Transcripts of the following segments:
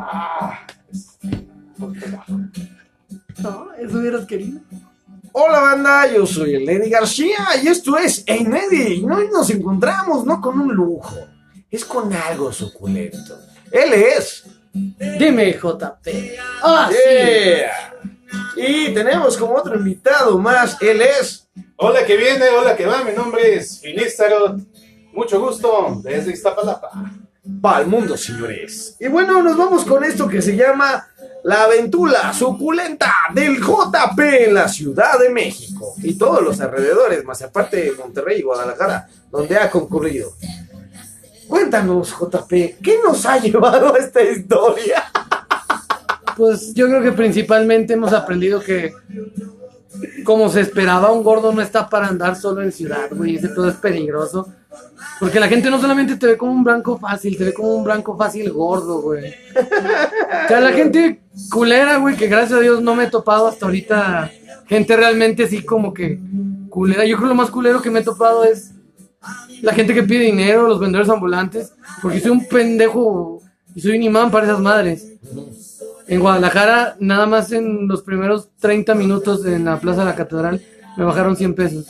Ah, es un poquito bajo. No, eso hubieras querido. Hola banda, yo soy el Lenny García y esto es Hey Neddy. Hoy nos encontramos no con un lujo, es con algo suculento. Él es. Dime, JP. Ah, sí. Y tenemos como otro invitado más, él es. Hola que viene, hola que va, mi nombre es Finistarot. Mucho gusto, desde Iztapalapa. Para el mundo, señores. Y bueno, nos vamos con esto que se llama La aventura suculenta del JP en la Ciudad de México y todos los alrededores, más aparte de Monterrey y Guadalajara, donde ha concurrido. Cuéntanos, JP, ¿qué nos ha llevado a esta historia? Pues yo creo que principalmente hemos aprendido que, como se esperaba, un gordo no está para andar solo en ciudad, güey. Ese todo es peligroso. Porque la gente no solamente te ve como un blanco fácil, te ve como un blanco fácil gordo, güey. O sea, la gente culera, güey, que gracias a Dios no me he topado hasta ahorita. Gente realmente así como que culera. Yo creo que lo más culero que me he topado es la gente que pide dinero, los vendedores ambulantes. Porque soy un pendejo y soy un imán para esas madres. En Guadalajara, nada más en los primeros 30 minutos en la Plaza de la Catedral, me bajaron 100 pesos.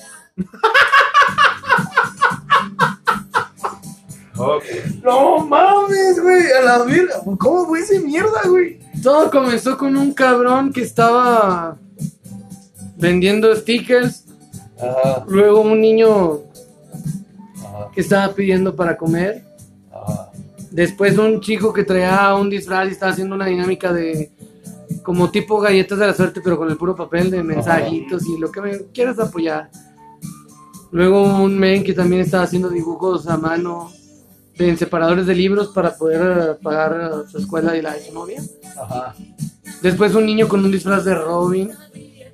No mames, güey, a la verga. ¿Cómo fue ese mierda, güey? Todo comenzó con un cabrón que estaba vendiendo stickers. Ajá, Luego un niño ajá, que estaba pidiendo para comer. ajá. Después un chico que traía un disfraz y estaba haciendo una dinámica de como tipo galletas de la suerte, pero con el puro papel de mensajitos y lo que me quieras apoyar. Luego un men que también estaba haciendo dibujos a mano de separadores de libros para poder eh, pagar eh, su escuela y la de su novia. Ajá. Después un niño con un disfraz de Robin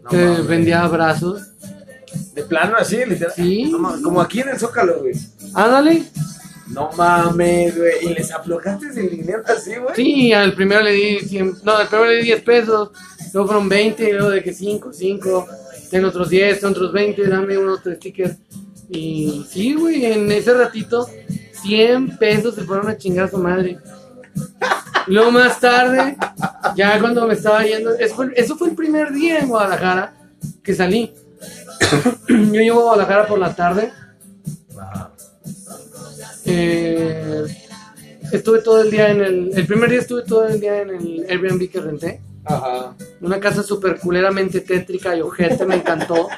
No que mames. vendía abrazos. De plano así, literal. Sí. No como aquí en el Zócalo, güey. Ándale. No mames, güey. ¿Y les aflojaste el dinero así, güey? Sí, al primero le di 100, no, al primero le di 10 pesos, luego fueron 20, y luego de que 5, 5, tengo otros 10, tengo otros 20, dame un otro sticker. Y sí, güey, en ese ratito 100 pesos se fueron a chingar a su madre. Luego más tarde, ya cuando me estaba yendo, eso fue, eso fue el primer día en Guadalajara que salí. Yo llego a Guadalajara por la tarde. Eh, estuve todo el día en el. El primer día estuve todo el día en el Airbnb que renté. Ajá. Una casa super culeramente tétrica y ojete, me encantó.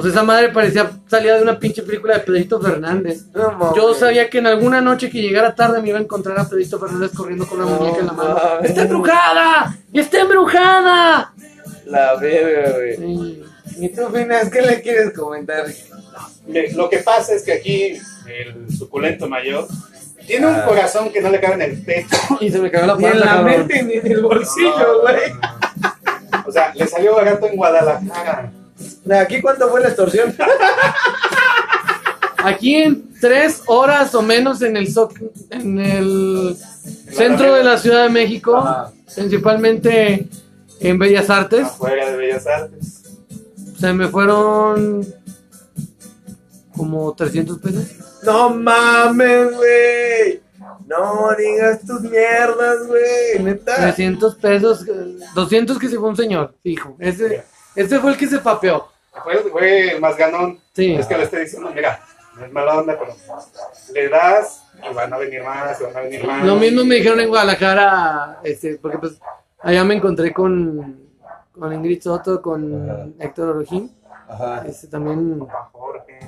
Pues esa madre parecía salida de una pinche película de Pedrito Fernández. No. Yo sabía que en alguna noche que llegara tarde me iba a encontrar a Pedrito Fernández corriendo con una No muñeca en la mano. mames. ¡Está embrujada! ¡Está embrujada! La verga, güey. Sí. ¿Y tú, Finas, qué le quieres comentar? Lo que pasa es que aquí el suculento mayor tiene un Ah. corazón que no le cabe en el pecho. Y se me cagó la Ni en pata, la cabrón. mente ni en el bolsillo, güey. O sea, le salió barato en Guadalajara. ¿Aquí cuánto fue la extorsión? Aquí en tres horas o menos en el soc- en el centro de la Ciudad de México, Ajá. principalmente en Bellas Artes, Afuera de Bellas Artes. se me fueron como 300 pesos. No mames, güey. No digas tus mierdas, güey. Neta. 300 pesos, eh, 200 que se fue un señor, fijo. Ese, ese fue el que se papeó. Fue, fue el más ganón. Sí. Es que le estoy diciendo, mira, no es mala onda, pero le das y van a venir más, y van a venir más. Lo mismo me dijeron en Guadalajara, este, porque pues allá me encontré con, con Ingrid Soto, con Héctor Orojín, Ajá. este, también Papá Jorge.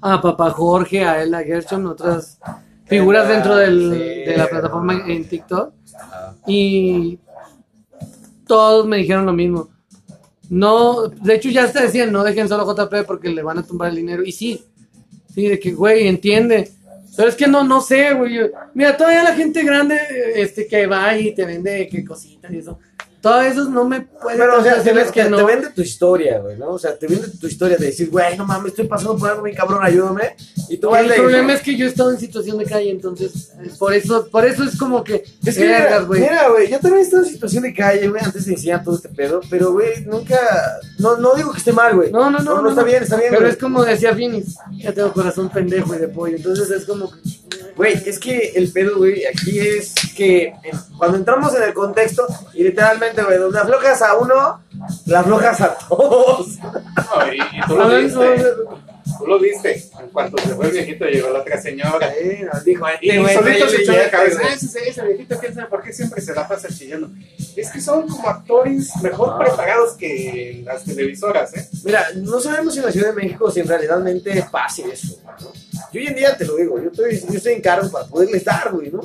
a Papá Jorge, a Ella Gershon, otras figuras dentro del- sí. de la plataforma en TikTok. Ajá. Y todos me dijeron lo mismo. No, de hecho ya hasta decían, no dejen solo JP porque le van a tumbar el dinero. Y sí, sí, de que, güey, entiende. Pero es que no, no sé, güey. Mira, todavía la gente grande, este, que va y te vende que cositas y eso. Todos esos no me pueden Pero, o sea, te, te- que no. te vende tu historia, güey, ¿no? O sea, te vende tu historia de decir, güey, no mames, estoy pasando por algo bien cabrón, ayúdame. Y tú El problema es que yo he estado en situación de calle, entonces, eh, por eso, por eso es como que, Es que, vergas, mira, güey. mira, güey, yo también he estado en situación de calle, güey, antes iniciar todo este pedo, pero, güey, nunca, no, no digo que esté mal, güey. No, no, no, No, no, está no. bien, está bien, Pero güey. es como decía Finis, ya tengo corazón pendejo y de pollo, entonces es como que, Güey, es que el pedo, güey, aquí es que eh, cuando entramos en el contexto, y literalmente, güey, donde aflojas a uno, la aflojas a todos. No, y, y tú lo viste. Tú lo viste. En cuanto se fue el viejito, llegó la otra señora. Eh, dijo, Y güey solito se echó de cabeza. "Ah, ese, ese viejito, quién sabe por qué siempre se la pasa chillando. Es que son como actores mejor Ah. preparados que las televisoras, ¿eh? Mira, no sabemos si en la Ciudad de México si en realmente pase eso, ¿no? Yo hoy en día te lo digo, yo estoy, yo estoy en cargo para poderles dar, güey, ¿no?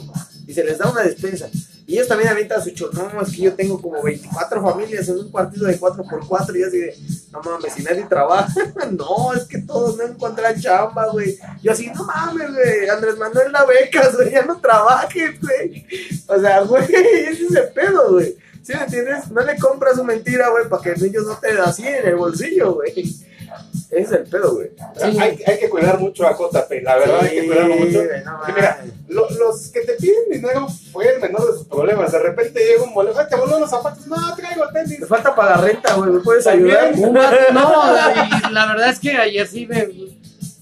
Y se les da una despensa. Y ellos también avientan su cho, no, es que yo tengo como 24 familias en un partido de 4x4 y así de, no mames, si nadie trabaja, no, es que todos no encuentran chamba, güey. Yo así, no mames, güey, Andrés Manuel da becas, güey, ya no trabajes, güey. O sea, güey, ese es el pedo, güey. ¿Sí me entiendes? No le compras su mentira, güey, para que el niño no te da así en el bolsillo, güey. Es el pedo, güey. Hay, hay que cuidar mucho a JP, la verdad, hay que cuidarlo mucho. no mira, lo- los que te piden dinero fue el menor de sus problemas. De repente llega un boleto, "Ay, te voló los zapatos. No, traigo tenis. Te falta para la renta, güey, ¿me puedes También. ayudar? No, la verdad es que ayer sí me,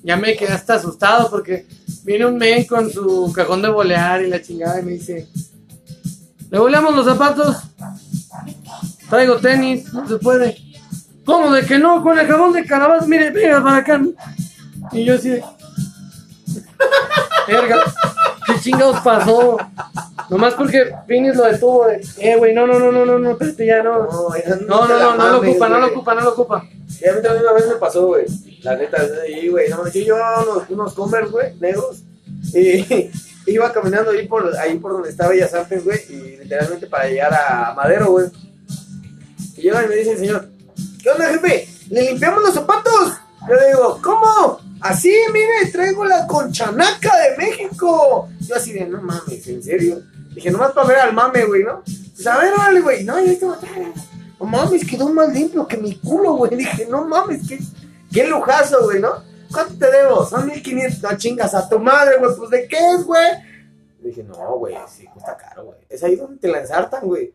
ya me quedé hasta asustado porque viene un men con su cajón de bolear y la chingada y me dice, ¿le boleamos los zapatos? Traigo tenis, no se puede. ¿Cómo de que no? Con el cajón de calabaza, mire, venga para acá. Y yo así de... Verga, ¿qué chingados pasó? Nomás porque Finis lo detuvo de, eh, güey, no, no, no, no, no, no, espérate ya, no. No, ya No, no, no, no lo ocupa, no lo ocupa, no lo ocupa. Y a mí también una vez me pasó, güey. La neta, ahí, güey. No, yo llevaba unos, unos Converse, güey, negros. Y iba caminando ahí por, ahí por donde estaba Bellas Artes, güey. Y literalmente para llegar a Madero, güey. Y llega y me dice el señor, ¿qué onda, jefe? ¿Le limpiamos los zapatos? Yo le digo, ¿cómo? Así, mire, traigo la conchanaca de México. Yo así de, no mames, ¿en serio? Dije, nomás para ver al mame, güey, ¿no? Pues a ver, órale, güey. No, ya está. No mames, quedó más limpio que mi culo, güey. Dije, no mames, qué, qué lujazo, güey, ¿no? ¿Cuánto te debo? Son 1500. No chingas a tu madre, güey. Pues de qué es, güey. Dije, no, güey, sí, cuesta caro, güey. Es ahí donde te la ensartan, güey.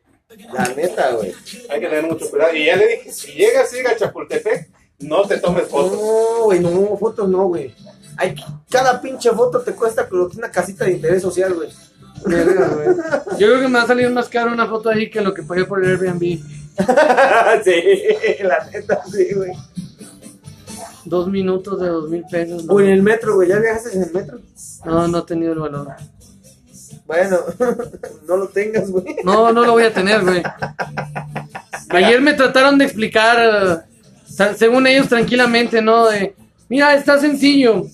La neta, güey. Hay que tener mucho cuidado. Y ya le dije, si llegas a ir a Chapultepec, no te tomes fotos. No, güey, no, fotos no, güey. Hay, cada pinche foto te cuesta como que una casita de interés social, güey. Yo creo que me va a salir más caro una foto ahí que lo que pagué por el Airbnb. sí, la neta, sí, güey. Dos minutos de dos mil pesos. No, O en el metro, güey. ¿Ya viajaste en el metro? no, no he tenido el valor. Bueno, no lo tengas, güey. No, no lo voy a tener, güey. Ayer me trataron de explicar, según ellos, tranquilamente, ¿no? De, mira, está sencillo.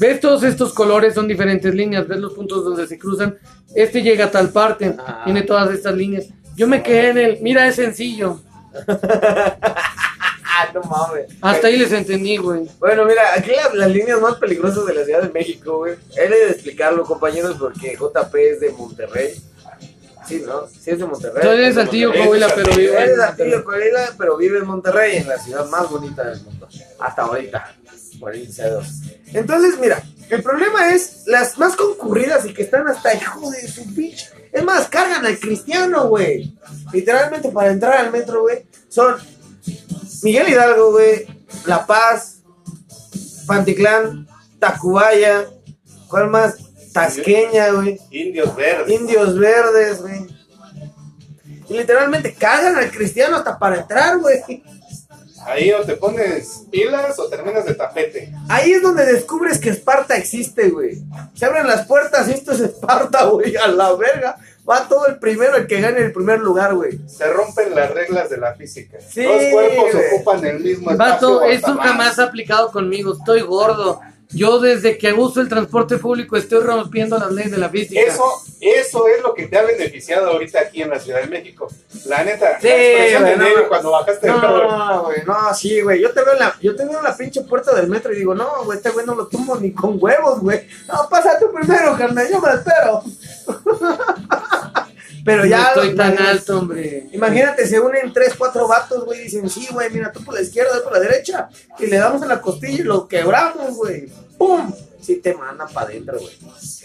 Ves todos estos colores, son diferentes líneas. Ves los puntos donde se cruzan. Este llega a tal parte. Ah. Tiene todas estas líneas. Yo me quedé en el, mira, es sencillo. Ah, no mames. Hasta ahí les entendí, güey. Bueno, mira, aquí las, las líneas más peligrosas de la Ciudad de México, güey. He de explicarlo, compañeros, porque JP es de Monterrey. Sí, ¿no? Sí es de Monterrey. Tú eres Es de Saltillo, Monterrey. Coahuila, pero vive en Monterrey. Coahuila, pero vive en Monterrey, en la ciudad más bonita del mundo. Hasta ahorita. Por. Entonces, mira, el problema es las más concurridas y que están hasta hijo de su pinche. Es más, cargan al cristiano, güey. Literalmente para entrar al metro, güey. Son Miguel Hidalgo, güey. La Paz. Panticlán. Tacubaya. ¿Cuál más? Tasqueña, güey. Indios verdes. Indios verdes, güey. Y literalmente cargan al cristiano hasta para entrar, güey. Ahí o te pones pilas o terminas de tapete. Ahí es donde descubres que Esparta existe, güey. Se abren las puertas y esto es Esparta, güey. A la verga. Va todo el primero, el que gane el primer lugar, güey. Se rompen las reglas de la física. Sí, Dos cuerpos güey. ocupan el mismo Vato, espacio. esto hasta más. jamás ha aplicado conmigo. Estoy gordo. Yo desde que uso el transporte público estoy rompiendo las leyes de la física. Eso, eso es lo que te ha beneficiado ahorita aquí en la Ciudad de México. La neta, Sí, la expresión güey, de no, no. cuando bajaste del carro. No, güey, no, sí, güey. Yo te veo en la, yo te veo en la pinche puerta del metro y digo, no, güey, este güey no lo tumbo ni con huevos, güey. No, pasa tú primero, carnal, yo me espero. Pero No ya. estoy tan alto, hombre. Imagínate, se unen tres, cuatro vatos, güey, y dicen, sí, güey, mira, tú por la izquierda, yo por la derecha. Y le damos en la costilla y lo quebramos, güey. ¡Pum! Sí te mandan para adentro, güey.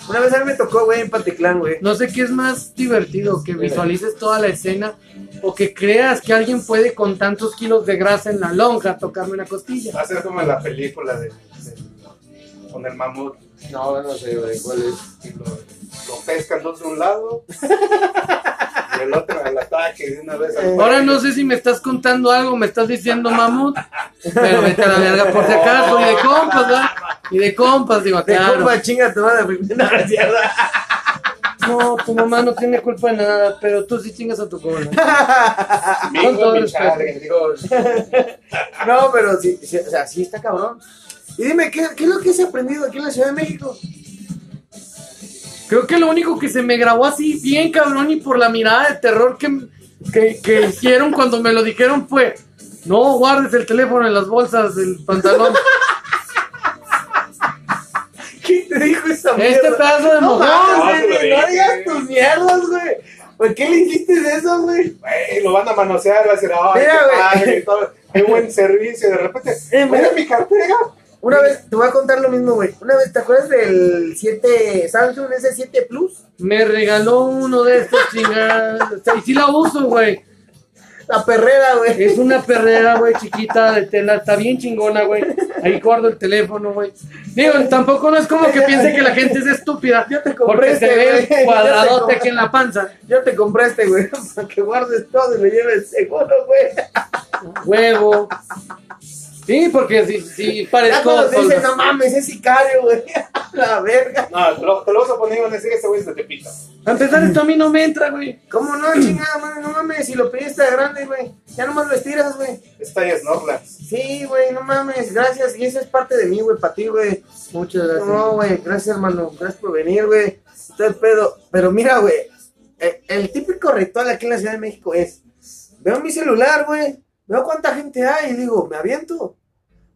Una vez a mí me tocó, güey, en Paticlán, güey. No sé qué es más divertido, que visualices toda la escena o que creas que alguien puede con tantos kilos de grasa en la lonja tocarme una costilla. Va a ser como en la película de- con el mamut. No, no sé, güey, ¿cuál es? Y lo, lo pescan dos de un lado y el otro al ataque de una vez. al Ahora cuello. no sé si me estás contando algo, me estás diciendo mamut, pero vete a la verga por si acaso, y de compas, ¿verdad? Y de compas, digo, De claro. compa chinga tu madre primera, no. No, tu mamá no tiene culpa de nada, pero tú sí chingas a tu cola. Con todo respeto. No, pero sí, sí, o sea, sí está cabrón. Y dime, ¿qué, ¿qué es lo que has aprendido aquí en la Ciudad de México? Creo que lo único que se me grabó así bien cabrón y por la mirada de terror que, que, que hicieron cuando me lo dijeron fue, no guardes el teléfono en las bolsas del pantalón. ¿Quién te dijo esa mierda? Este pedazo de No mojón. No, güey, no digas tus mierdas, güey. ¿Por qué le dijiste eso, güey? güey, lo van a manosear, va a decir, ay, Mira, qué güey. padre, y todo, qué buen servicio. De repente, mira. mi cartera. Una vez, te voy a contar lo mismo, güey. Una vez, ¿te acuerdas del 7 Samsung S7 Plus? Me regaló uno de estos. O sea, y sí la uso, güey. La perrera, güey. Es una perrera, güey, chiquita de tela. Está bien chingona, güey. Ahí guardo el teléfono, güey. Digo, tampoco no es como que piense que la gente es estúpida. Yo te compré Porque este, se ve güey. cuadradote aquí en la panza. Yo te compré este, güey, para que guardes todo y lo lleves seguro, güey. Huevo. Sí, porque si, si Ya parezco. cuando te dicen, no mames, es sicario, güey. La verga. No, te lo, te lo vas a poner y van a decir, este güey es de Tepito. A empezar, esto a mí no me entra, güey. ¿Cómo no, chingada, madre? No mames, si lo pediste de grande, güey. Ya nomás lo estiras, güey. Esta ya es Norlands. Sí, güey, no mames. Gracias. Y eso es parte de mí, güey, para ti, güey. Muchas gracias. No, güey, gracias, hermano. Gracias por venir, güey. Pedo. Pero mira, güey, el, el típico ritual aquí en la Ciudad de México es: veo mi celular, güey, veo cuánta gente hay y digo, ¿me aviento?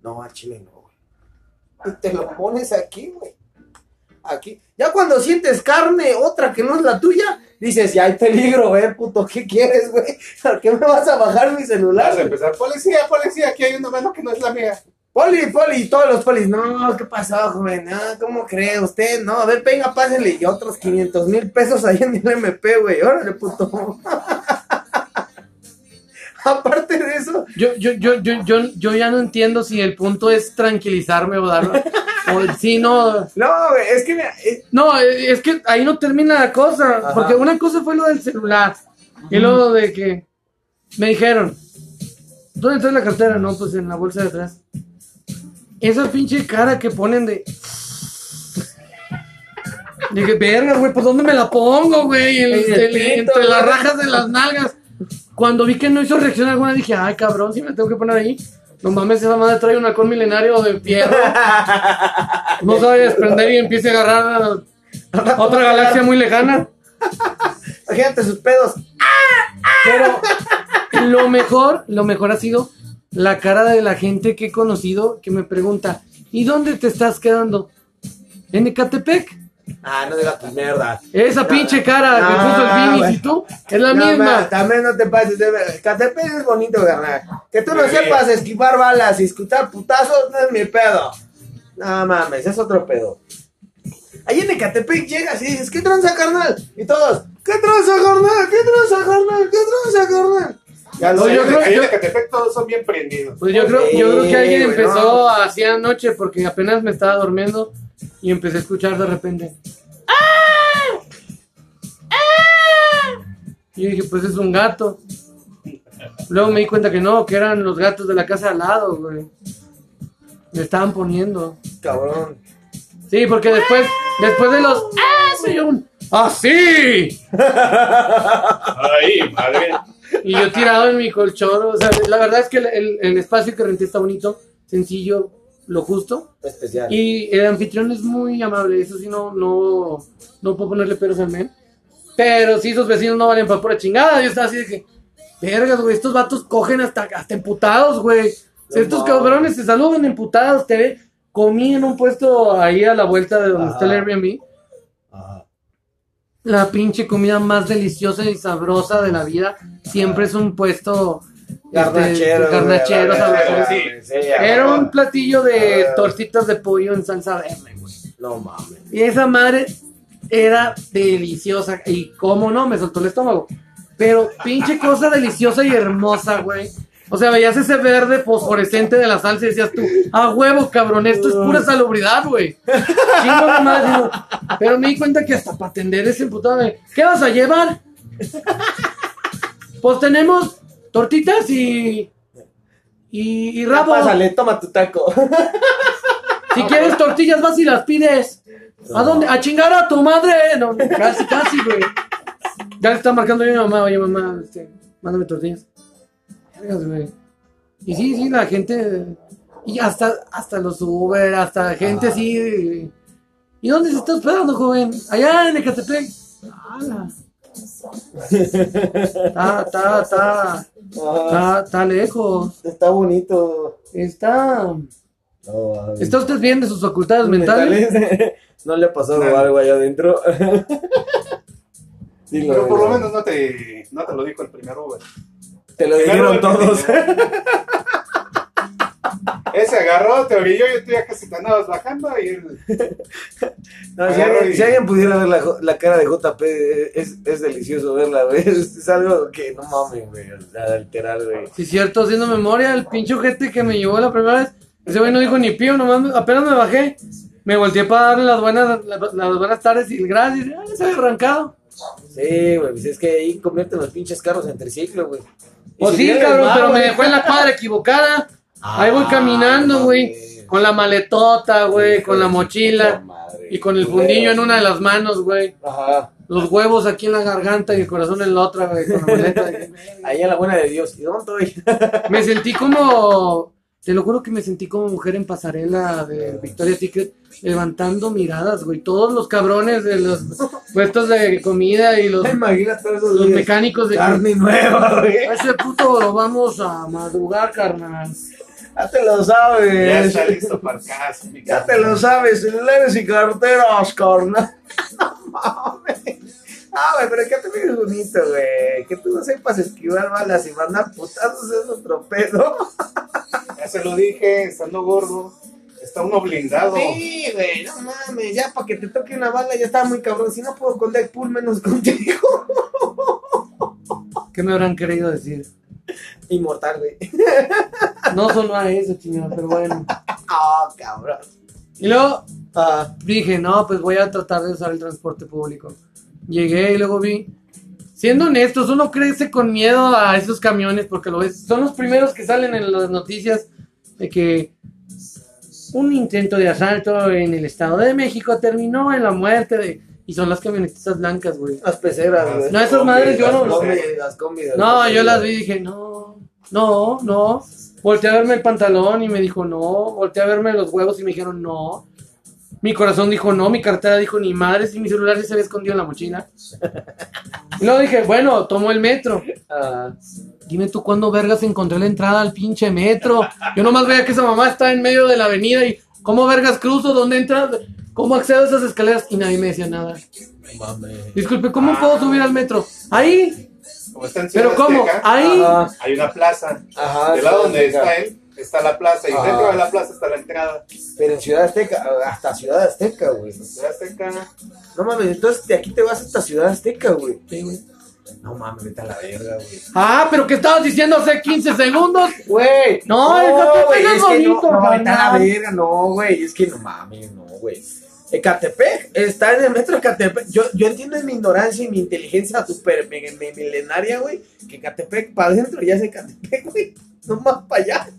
No, al chile no, güey. Y te lo pones aquí, güey. Aquí. Ya cuando sientes carne, otra que no es la tuya, dices, ya hay peligro, güey, puto, ¿qué quieres, güey? ¿Por qué me vas a bajar mi celular? Vas a empezar, policía, policía, aquí hay una mano que no es la mía. Poli, poli, todos los polis, no, ¿qué pasó, joven? No, ¿cómo cree usted? No, a ver, venga, pásele. Y otros 500 mil pesos ahí en el MP, güey, órale, puto. Aparte de eso, Yo, yo, yo, yo, yo, yo ya no entiendo si el punto es tranquilizarme o darlo. o si no. no, es que, mira, eh, No, eh, es que ahí no termina la cosa. Ajá. Porque una cosa fue lo del celular. Y luego de que me dijeron, ¿dónde está la cartera? No, pues en la bolsa de atrás. Esa pinche cara que ponen de. Dije, verga, güey, pues ¿dónde me la pongo, güey? El- En el el- pito, entre las rajas de las nalgas. Cuando vi que no hizo reacción alguna, dije, ay, cabrón, si me tengo que poner ahí. No mames, esa madre trae un halcón milenario de fierro. No sabe desprender y empiece a agarrar a otra galaxia muy lejana. imagínate sus pedos. Pero lo mejor, lo mejor ha sido la cara de la gente que he conocido que me pregunta, ¿y dónde te estás quedando? En Ecatepec. Ah, no digas tus mierdas. Esa pinche cara que no, puso el güey. y tú, es la No, misma. ma, también no te pases de ver. Catepec es bonito, carnal. Que tú no Sí. sepas esquivar balas y escuchar putazos no es mi pedo. No mames, es otro pedo. Ahí en Ecatepec llegas y dices, ¿qué tranza, carnal? Y todos, ¿qué tranza, carnal? ¿Qué tranza, carnal? ¿Qué tranza, carnal? Ya lo No, sé. yo creo- en Ecatepec todos son bien prendidos. Pues yo creo, yo creo que alguien Sí, güey, empezó así anoche porque apenas me estaba durmiendo y empecé a escuchar de repente. Y yo dije, pues es un gato. Luego me di cuenta que no, que eran los gatos de la casa al lado, güey. Me estaban poniendo. Cabrón. Sí, porque después, después de los ¡Ah! se oyó un ¡Así! Ay, madre. Y yo tirado en mi colchón. O sea, la verdad es que el, el- el espacio que renté está bonito, sencillo, lo justo. Especial. Y el anfitrión es muy amable, eso sí, no, no, no puedo ponerle peros al men. Pero sí, esos vecinos no valen para pura chingada. Yo estaba así de que, vergas, güey, estos vatos cogen hasta, hasta emputados, güey. No estos cabrones se saludan emputados, te ve. Comí en un puesto ahí a la vuelta de donde Ajá. está el Airbnb. Ajá. La pinche comida más deliciosa y sabrosa de la vida. Siempre es un puesto Garnachero. este, garnachero, güey, sabroso. sí. sí, Era un platillo de tortitas de pollo en salsa verde, güey. No mames. Y esa madre era deliciosa. Y cómo no, me soltó el estómago. Pero pinche cosa deliciosa y hermosa, güey. O sea, veías ese verde fosforescente de la salsa y decías tú, a huevo, cabrón, esto es pura salubridad, güey. Chingo madre, digo, Pero me di cuenta que hasta para atender ese emputado, me, ¿qué vas a llevar? Pues tenemos tortitas y. Y, y rabo. Pásale, toma tu taco. Si quieres tortillas, vas y las pides. ¿A dónde? A chingar a tu madre. No, casi, casi, güey. Ya le está marcando yo a mi mamá, oye mamá, este, mándame tortillas. Güey. Y sí, sí, la gente. Y hasta, hasta los Uber, hasta gente así. ¿Y dónde se está hospedando, joven? Allá en Ecatepec. ¡Hala! Está, está, está. Está, está lejos. Está bonito. Está. No. ¿Está usted bien de sus facultades mentales? ¿No le ha pasado algo allá adentro? Pero por lo menos no te, no te lo dijo el primer Uber. Te lo dijeron todos. Ese agarró, te orilló y tú ya casi te andabas bajando y él... No, si, alguien, y- si alguien pudiera ver la, cara de JP, es, es delicioso verla, güey. Es, algo que no mames, güey. Alterar, güey. Sí, cierto, haciendo memoria, el pinche ojete que me llevó la primera vez. Ese güey no dijo ni pío, nomás me- apenas me bajé. Me volteé para darle las buenas, las, las buenas tardes y el gracias. Ah, se había arrancado. Sí, güey. Pues es que ahí convierten los pinches carros en triciclo, güey. Pues sí, cabrón, mal, pero me dejó en la cuadra equivocada. Ahí voy Ah, caminando, güey. Con la maletota, güey, con la mochila. Y con el fundillo en una de las manos, güey. Ajá. Los huevos aquí en la garganta y el corazón en la otra, güey, con la maleta. Ahí en la buena de Dios. ¿Y dónde estoy? Me sentí como. Te lo juro que me sentí como mujer en pasarela de Victoria's Secret, levantando miradas, güey. Todos los cabrones de los puestos de comida y los, los mecánicos de. Carne nueva, güey. A ese puto lo vamos a madrugar, carnal. Ya te lo Ya sabes. está listo para el caso. mi Ya te lo sabes, celulares y carteras, carnal. No mames. Ah, güey, pero que te vienes bonito, güey. Que tú no sepas esquivar balas y mandar putazos es otro pedo. Ya se lo dije, estando gordo. Está uno blindado. Sí, güey, no mames. Ya para que te toque una bala ya estaba muy cabrón. Si no puedo con Deadpool, menos contigo. ¿Qué me habrán querido decir? Inmortal, güey. No sonó a eso, chingón, pero bueno. Ah, cabrón. Y luego Ah, dije, no, pues voy a tratar de usar el transporte público. Llegué y luego vi. Siendo honestos, uno crece con miedo a esos camiones porque lo ves. Son los primeros que salen en las noticias de que un intento de asalto en el Estado de México terminó en la muerte de. Y son las camionetas blancas, güey. las peceras, güey. No, esas madres yo no- Las combi, las combi de No, yo las vi y dije, no, no, no. Volteé a verme el pantalón y me dijo, no. Volteé a verme los huevos y me dijeron, no. Mi corazón dijo, no. Mi cartera dijo, ni madre, si mi celular sí se había escondido en la mochila. Y luego dije, bueno, tomo el metro. Ah, Dime tú cuándo vergas encontré la entrada al pinche metro. Yo nomás veía que esa mamá está en medio de la avenida y ¿cómo vergas cruzo? ¿Dónde entras? ¿Cómo accedo a esas escaleras? Y nadie me decía nada. mames. Disculpe, ¿cómo puedo subir al metro? Ahí. Como está en Ciudad ¿Pero cómo? Azteca, Ahí. Ajá. Hay una plaza. Ajá. Del lado donde Azteca. está él, está la plaza. Y Ajá. dentro de la plaza está la entrada. Pero en Ciudad Azteca, hasta Ciudad Azteca, güey. Ciudad Azteca. No mames, entonces de aquí te vas hasta Ciudad Azteca, güey. Sí, güey. No mames, vete a la verga, güey. Ah, pero ¿qué estabas diciendo hace 15 segundos? Güey, No, Ecatepec güey, es es que bonito, no, no, vete a la verga, no, güey, es que no mames, no, güey. Ecatepec está en el metro de Ecatepec. Yo, yo entiendo en mi ignorancia y mi inteligencia super me- me- milenaria, güey, que Ecatepec para adentro ya es Ecatepec, güey. No más para allá.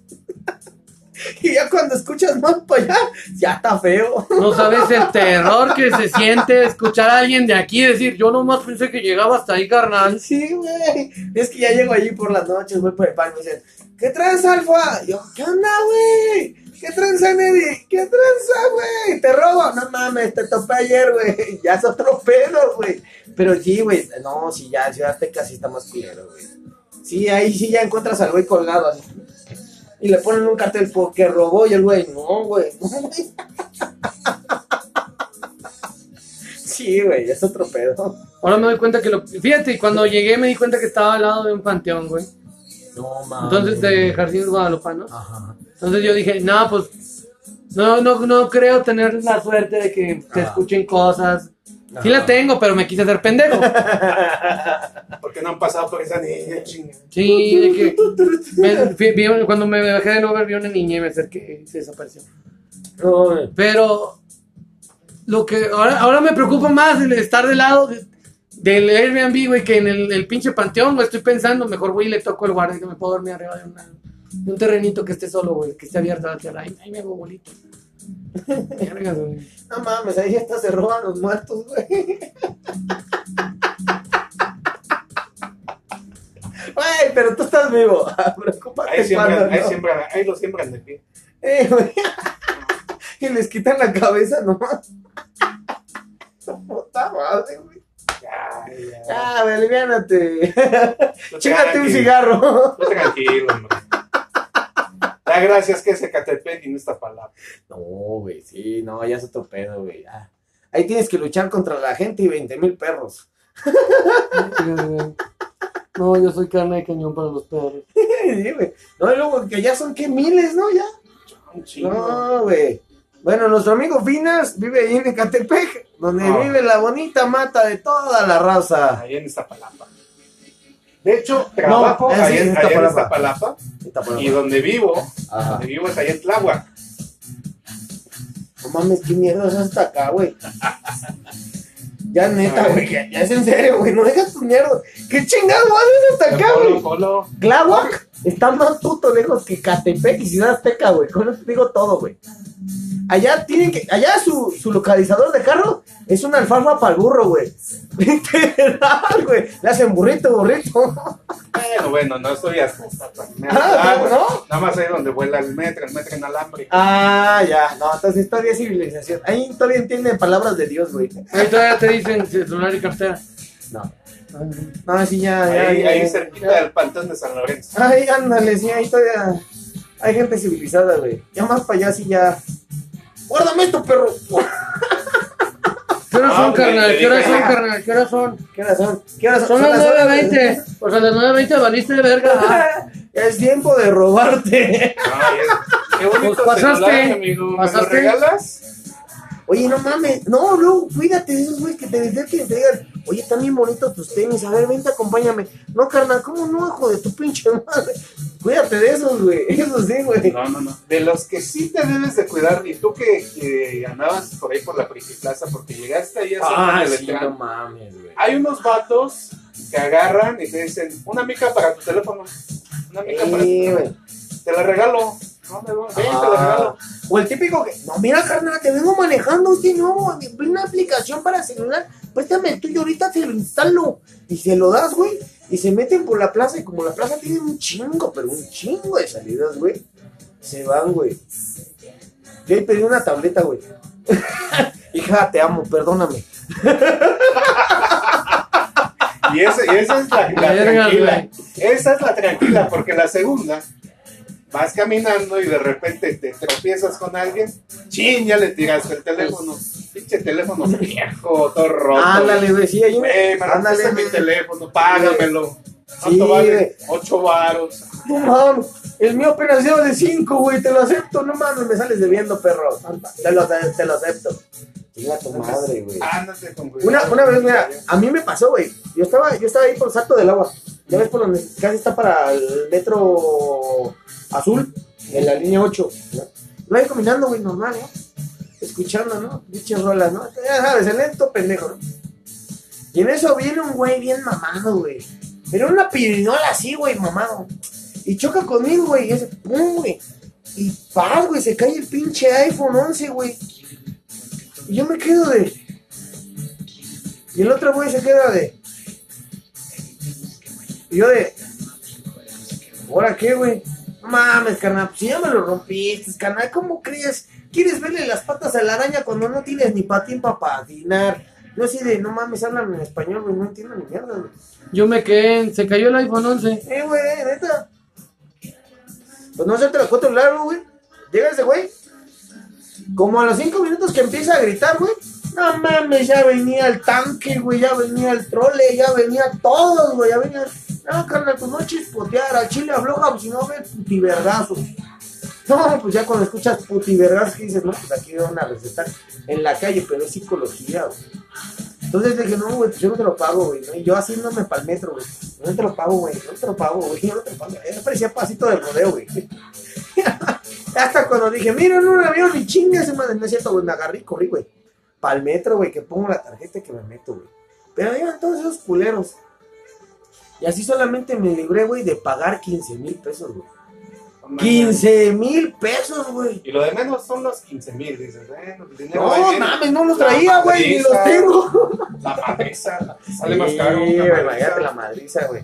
y ya cuando escuchas más para allá, ya está feo. No sabes el terror que se siente escuchar a alguien de aquí decir, yo nomás pensé que llegaba hasta ahí, carnal. Sí, güey. Es que ya llego allí por las noches, voy por el pan y me dicen, ¿qué tranza, Alfa? Y yo, ¿qué onda, güey? ¿Qué tranza, Neddy? ¿Qué tranza, güey? ¿Te robo? No mames, te topé ayer, güey. Ya es otro pedo, güey. Pero sí, güey. No, sí, ya Ciudad Azteca sí está más culero, güey. Sí, ahí sí ya encuentras al güey colgado así. Y le ponen un cartel porque robó y el güey, no, güey. Sí, güey, ya es otro pedo. Ahora me doy cuenta que lo... Fíjate, cuando llegué me di cuenta que estaba al lado de un panteón, güey. No mames. Entonces, de Jardines Guadalupanos. Ajá. Entonces yo dije, no, pues... No, no, no creo tener la suerte de que te Ajá. escuchen cosas. Sí la tengo, pero me quise hacer pendejo. Porque no han pasado por esa niña, chinga. Sí, de que. me- vi- vi- cuando me bajé del Uber vi una niña y me acerqué y se desapareció. Pero lo que ahora, ahora me preocupa más el estar del lado de- del Airbnb, güey, que en el, el pinche panteón, güey, estoy pensando, mejor voy y le toco el guardia que me puedo dormir arriba de, una- de un terrenito que esté solo, güey, que esté abierto a la tierra. Ahí, ahí me hago. Vergas, güey. No mames, ahí hasta se roban los muertos, güey. Güey, pero tú estás vivo. Preocúpate Ahí siembran, cuando ahí no. siembran, ahí lo siembran de pie. Eh, güey. y les quitan la cabeza nomás. Puta madre, güey. Ya, ya. Ah, aliviánate. Tú Chíngate un cigarro. tú tranquilo, hombre. Da gracias que es Ecatepec y no esta palabra. No, güey, sí, no, ya es otro pedo, güey. ya. Ahí tienes que luchar contra la gente y 20 mil perros. No, yo soy carne de cañón para los perros. Sí, güey. No, y luego que ya son, ¿qué? Miles, ¿no? Ya. No, güey. Bueno, nuestro amigo Finas vive ahí en Ecatepec, donde No. vive la bonita mata de toda la raza. Ahí en Iztapalapa. De hecho, trabajo en, allá en Iztapalapa. Iztapalapa. Y donde vivo, Ajá. donde vivo es allá en Tláhuac. No mames, qué mierda es hasta acá, güey. Ya neta, güey, ya, ya es en serio, güey, no dejas tu mierda. ¿Qué chingado haces hasta acá, güey? Tláhuac está más puto lejos que Catepec y Ciudad Azteca, güey. Con eso te digo todo, güey. Allá tienen que, allá su, su localizador de carro es una alfalfa para el burro, güey. Literal, güey. Le hacen burrito, burrito. Bueno, bueno, no estoy hasta hasta- Ah, ¿no? Nada más ahí donde vuela el metro, el metro en alambre. Ah, ya. No, entonces todavía es civilización. Ahí todavía entienden palabras de Dios, güey. Ahí todavía te dicen celular y cartera. No. No, sí, ya, ya. Ahí, ya, ahí ya. cerquita del pantón de San Lorenzo. Ay, ándale, sí, ahí todavía hay gente civilizada, güey. Ya más para allá, sí, ya. Guárdame esto, perro. ¿Qué horas Ah, son, carnal? ¿Qué horas son, carnal? ¿Qué horas son? ¿Qué horas son? ¿Qué horas Son las las horas? 9.20. Pues a las 9.20 valiste de verga. Ah, Es tiempo de robarte. Qué bonito Pues pasaste, celular, amigo. ¿Me lo pasaste. regalas? Oye, no mames. No, no, cuídate de esos güeyes que te dicen que te digan, oye, están bien bonitos tus tenis. A ver, vente, acompáñame. No, carnal, ¿cómo no, hijo de tu pinche madre? Cuídate de esos, güey. Eso sí, güey. No, no, no. De los que sí te debes de cuidar, y tú que, que andabas por ahí por la Plaza porque llegaste ahí a Ah, sí, no mames, güey. hay unos vatos que agarran y te dicen, una mica para tu teléfono. Una mica para tu teléfono. Te la regalo. No, me voy. Ven, te la Ah, regalo. O el típico que, no, mira, carnal, te vengo manejando, no, vi una aplicación para celular, préstame el tuyo, ahorita te lo instalo. Y se lo das, güey, y se meten por la plaza, y como la plaza tiene un chingo, pero un chingo de salidas, güey, se van, güey. Yo ahí pedí una tableta, güey. Hija, te amo, perdóname. Y, esa es la, tranquila. Esa es la tranquila, porque la segunda, vas caminando y de repente te tropiezas con alguien, chin, ya le tiraste el teléfono. Pinche teléfono viejo, todo roto. Ándale, güey, sí, un... Eh, me Ándale, mi teléfono, págamelo. ¿Cuánto Sí, vale? Ocho varos. No mames, el mío apenas lleva de 5, güey, te lo acepto, no mames, me sales debiendo, perro. Te lo, te lo acepto. Chinga tu madre, güey. Ándate con cuidado. Una, una vez, mira, a mí me pasó, güey. Yo estaba, yo estaba ahí por Salto del Agua. Ya ves por donde casi está para el metro azul, en la línea 8. ¿no? Lo ahí caminando, güey, normal, ¿no? Escuchando, ¿no? Dichas rolas, ¿no? Ya sabes, el lento pendejo, ¿no? Y en eso viene un güey bien mamado, güey. Pero una pirinola así, güey, mamado. Y choca conmigo, güey. Y ese, pum, güey. Y paz, güey, se cae el pinche iPhone 11, güey. Y yo me quedo de. Y el otro güey se queda de. Y yo de. ¿Ahora qué, güey? No mames, carnal, pues si ya me lo rompiste, carnal, ¿cómo crees? ¿Quieres verle las patas a la araña cuando no tienes ni patín para patinar? Yo así de, no mames, hablan en español, güey, no entiendo ni mierda, güey. Yo me quedé, se cayó el iPhone 11. Eh, güey, neta. Pues no hacerte la cuento largo, güey. Llega ese güey. Como a los cinco minutos que empieza a gritar, güey. No mames, ya venía el tanque, güey. Ya venía el trole, ya venía todos, güey. Ya venía. No, carnal, pues no chispotear. Al chile afloja, pues si no ve putivergazos. No, pues ya cuando escuchas putivergazos, que dices, no, pues aquí van a recetar en la calle, pero es psicología, güey. Entonces dije, no, güey, pues yo no te lo pago, güey. ¿no? Y yo haciéndome para el metro, güey. No te lo pago, güey. No te lo pago, güey. Yo no te lo pago. Me parecía pasito de rodeo, güey. Hasta cuando dije, mira, no la veo ni chingas, madre. No es cierto, güey. Me agarré y corrí, güey. Para el metro, güey, que pongo la tarjeta y que me meto, güey. Pero iban todos esos culeros. Y así solamente me libré, güey, de pagar 15 mil pesos, güey. 15 mil pesos, güey. Y lo de menos son los 15 mil, dices, bueno, el dinero ahí No, mames, no los traía, güey, ni los tengo. La madriza, sale más Sí, caro. güey, madriza. la madriza, güey.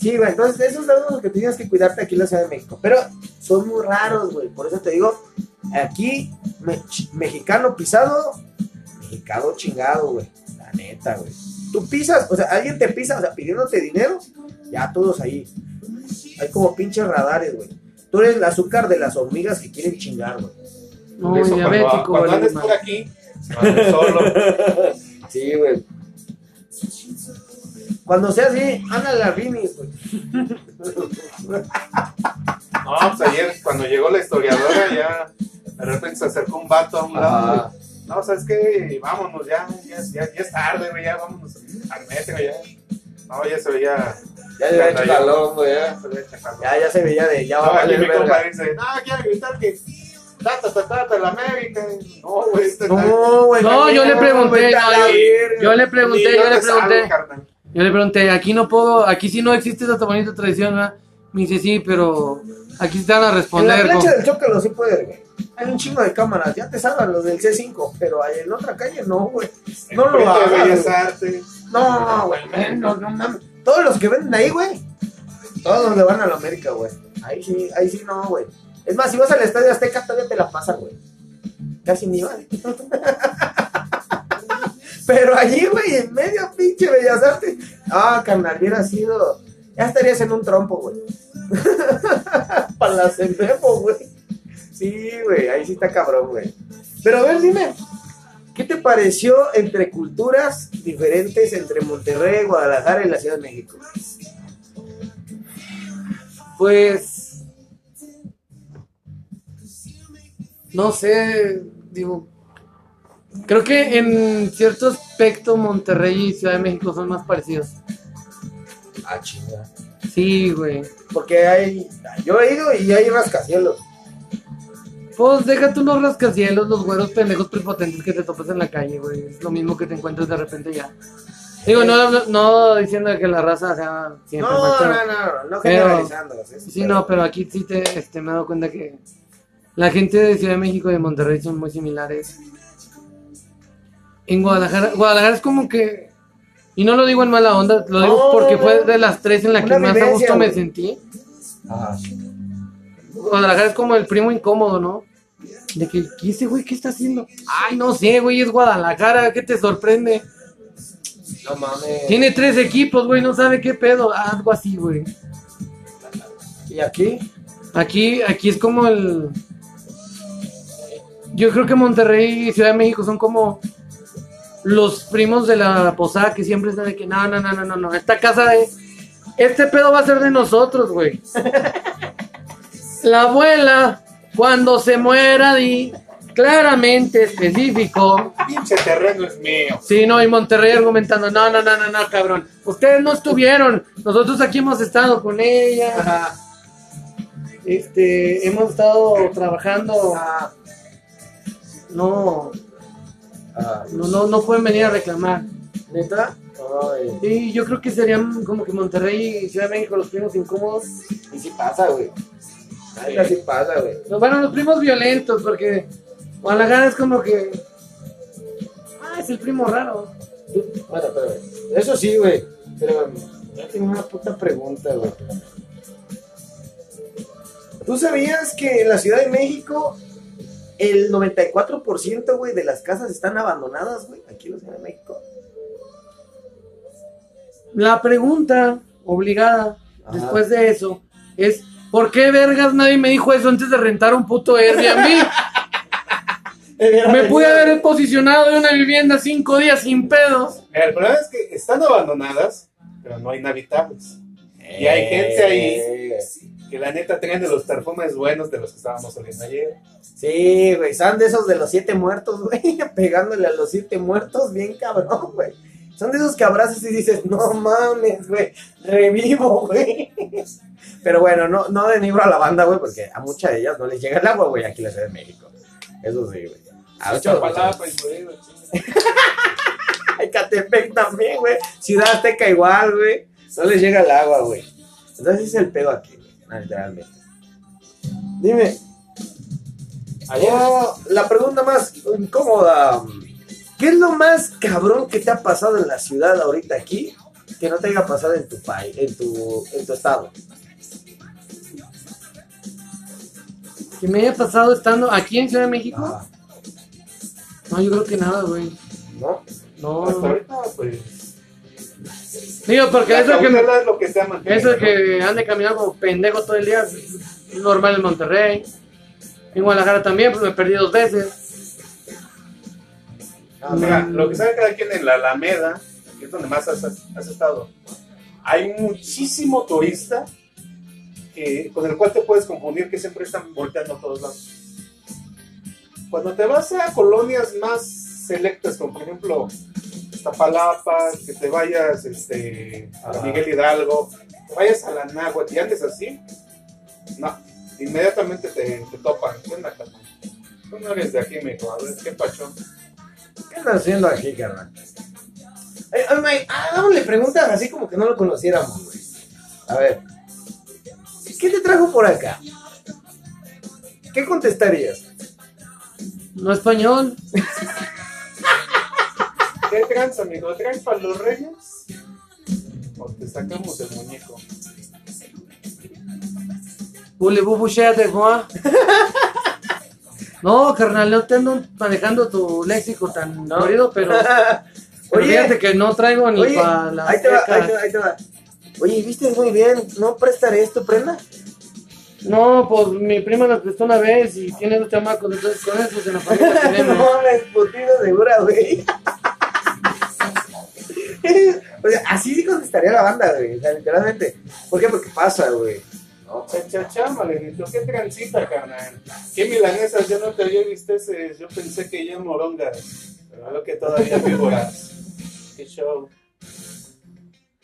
Sí, güey, entonces esos son los que tienes que cuidarte aquí en la Ciudad de México. Pero son muy raros, güey. Por eso te digo, aquí, me- mexicano pisado, mexicano chingado, güey. La neta, güey. Tú pisas, o sea, alguien te pisa, o sea, pidiéndote dinero, ya todos ahí. Hay como pinches radares, güey. Tú eres el azúcar de las hormigas que quieren chingar, güey. No, Eso, cuando, cuando andes por aquí, solo. Sí, güey. Cuando sea así, anda la Vini, güey. No, pues ayer cuando llegó la historiadora ya de repente se acercó un vato a un lado. No, ¿sabes qué? Vámonos, ya, ya, ya, ya es tarde, güey, ya vámonos al metro, ya. No, ya se veía. Ya güey. Ya, se veía chacalón. ya, ya se veía de, ya va No, a valer mi verga. compa dice, no, quiero gritar que. Tata, tata, tata, la América. No, güey, este No, güey. No, yo le pregunté, yo- le pregunté, yo le pregunté. Yo le pregunté, aquí no puedo, aquí sí no existe esa bonita tradición, ¿verdad? Me dice, sí, pero aquí van a En la responder. plancha como- del Zócalo sí puede, güey. Hay un chingo de cámaras, ya te salvan los del C5, pero ahí en otra calle no, güey. No lo hagas, Bellas güey. Artes. No, güey, no, no mames. Todos los que venden ahí, güey. Todos los que van a la América, güey. Ahí sí, ahí sí no, güey. Es más, si vas al Estadio Azteca todavía te la pasan, güey. Casi ni van. Pero allí, güey, en medio pinche Bellas Artes. Ah, carnal, hubiera sido. Ya estarías en un trompo, güey. Para la Cendepo, güey. Sí, güey, ahí sí está cabrón, güey. Pero a ver, dime, ¿qué te pareció entre culturas diferentes entre Monterrey, Guadalajara y la Ciudad de México? Pues. No sé, digo. Creo que en cierto aspecto Monterrey y Ciudad de México son más parecidos. Ah, chinga. Sí, güey. Porque hay. Yo he ido y hay rascacielos. Pues déjate unos rascacielos, los güeros pendejos prepotentes que te topas en la calle, güey. Es lo mismo que te encuentras de repente ya. Digo, no, no, no diciendo que la raza sea siempre No, pero- no, no, no pero- generalizando. eso, Sí, no, pero aquí sí te, este, me he dado cuenta que la gente de Ciudad de México y de Monterrey son muy similares. En Guadalajara, Guadalajara es como que, y no lo digo en mala onda, lo digo No, porque no. fue de las tres en la que más a gusto me sentí. Ajá. Guadalajara es como el primo incómodo, ¿no? De que, ¿qué ese güey qué está haciendo? Ay, no sé, güey, es Guadalajara, ¿qué te sorprende? No mames. Tiene tres equipos, güey, no sabe qué pedo, algo así, güey. ¿Y aquí? Aquí, aquí es como el. Yo creo que Monterrey y Ciudad de México son como los primos de la posada que siempre están de que no, no, no, no, no, no. Esta casa de. Este pedo va a ser de nosotros, güey. La abuela, cuando se muera, di claramente específico. Pinche terreno es mío. Sí, no, y Monterrey argumentando, no, no, no, no, no, cabrón. Ustedes no estuvieron. Nosotros aquí hemos estado con ella. Ajá. Este, hemos estado trabajando. No. No, no, no pueden venir a reclamar. ¿Neta? Ay. Y yo creo que serían como que Monterrey y Ciudad de México los primos incómodos. Y sí pasa, güey. Neta sí pasa, güey. No, Bueno, los primos violentos, porque Guadalajara es como que. Ah, es el primo raro. Bueno, pero eso sí, güey. Pero yo tengo una puta pregunta, güey. ¿Tú sabías que en la Ciudad de México el 94% güey de las casas están abandonadas, güey? Aquí en la Ciudad de México. La pregunta obligada Ajá. después de eso es: ¿por qué vergas nadie me dijo eso antes de rentar un puto Airbnb? Me pude haber posicionado en una vivienda cinco días sin pedos. El problema es que están abandonadas, pero no inhabitables. Y hay gente ahí que la neta tengan de los perfumes buenos de los que estábamos oliendo ayer. Sí, güey, son de esos de los siete muertos, güey, pegándole a los siete muertos bien cabrón, güey. Son de esos que abrazas y dices, no mames, güey, revivo, güey. Pero bueno, no, no denigro a la banda, güey, porque a muchas de ellas no les llega el agua, güey, aquí en la Ciudad de México. Eso sí, güey. A ocho. Catepec también, güey. Ciudad Azteca igual, güey. No les llega el agua, güey. Entonces es el pedo aquí, literalmente. Dime. Oh, la pregunta más incómoda. ¿Qué es lo más cabrón que te ha pasado en la ciudad ahorita aquí que no te haya pasado en tu país, en tu, en tu estado? Que me haya pasado estando aquí en Ciudad de México. Ah, No, yo creo que nada, güey. ¿No? No, Hasta ahorita, pues. Digo, porque eso que es lo que se mantenido, Eso que ande caminando como pendejo todo el día es normal en Monterrey. En Guadalajara también, pues me perdí dos veces. Ah, mira, lo que sabe cada quien en la Alameda, que es donde más has, has estado, hay muchísimo turista que, con el cual te puedes confundir que siempre están volteando a todos lados. Cuando te vas a colonias más selectas, como por ejemplo Iztapalapa, que te vayas este, a. Miguel Hidalgo, te vayas a la Náhuatl y andes así, no, inmediatamente te, te topan. ¿Qué onda, carnal? Tú no eres de aquí, me dijo, a ver, ¿qué pacho? ¿Qué andas haciendo aquí, carnal? Ay, ay, May, ah, le preguntas así como que no lo conociéramos, güey. A ver. ¿Qué te trajo por acá? ¿Qué contestarías? No español. ¿Qué trans, amigo? ¿Traen para los reyes? O te sacamos el muñeco. De moi? No, carnal, no te ando manejando tu léxico tan No. pero, pero Oye. fíjate que no traigo ni para la ahí te va, ahí te va, ahí te va. Oye, ¿viste muy bien? ¿No prestaré esto, prenda? No, pues mi prima nos prestó una vez y tiene dos chamacos, entonces con eso en la familia tenemos. no, es putido segura, güey. o sea, así sí contestaría la banda, güey. O sea, literalmente. ¿Por qué? Porque pasa, güey. ¿No? Cha, cha, cha, maledito. ¿Qué transita, carnal? ¿Qué milanesas? Yo no te había visto ese. Yo pensé que ya morongas. Pero veo que todavía víboras. Qué show.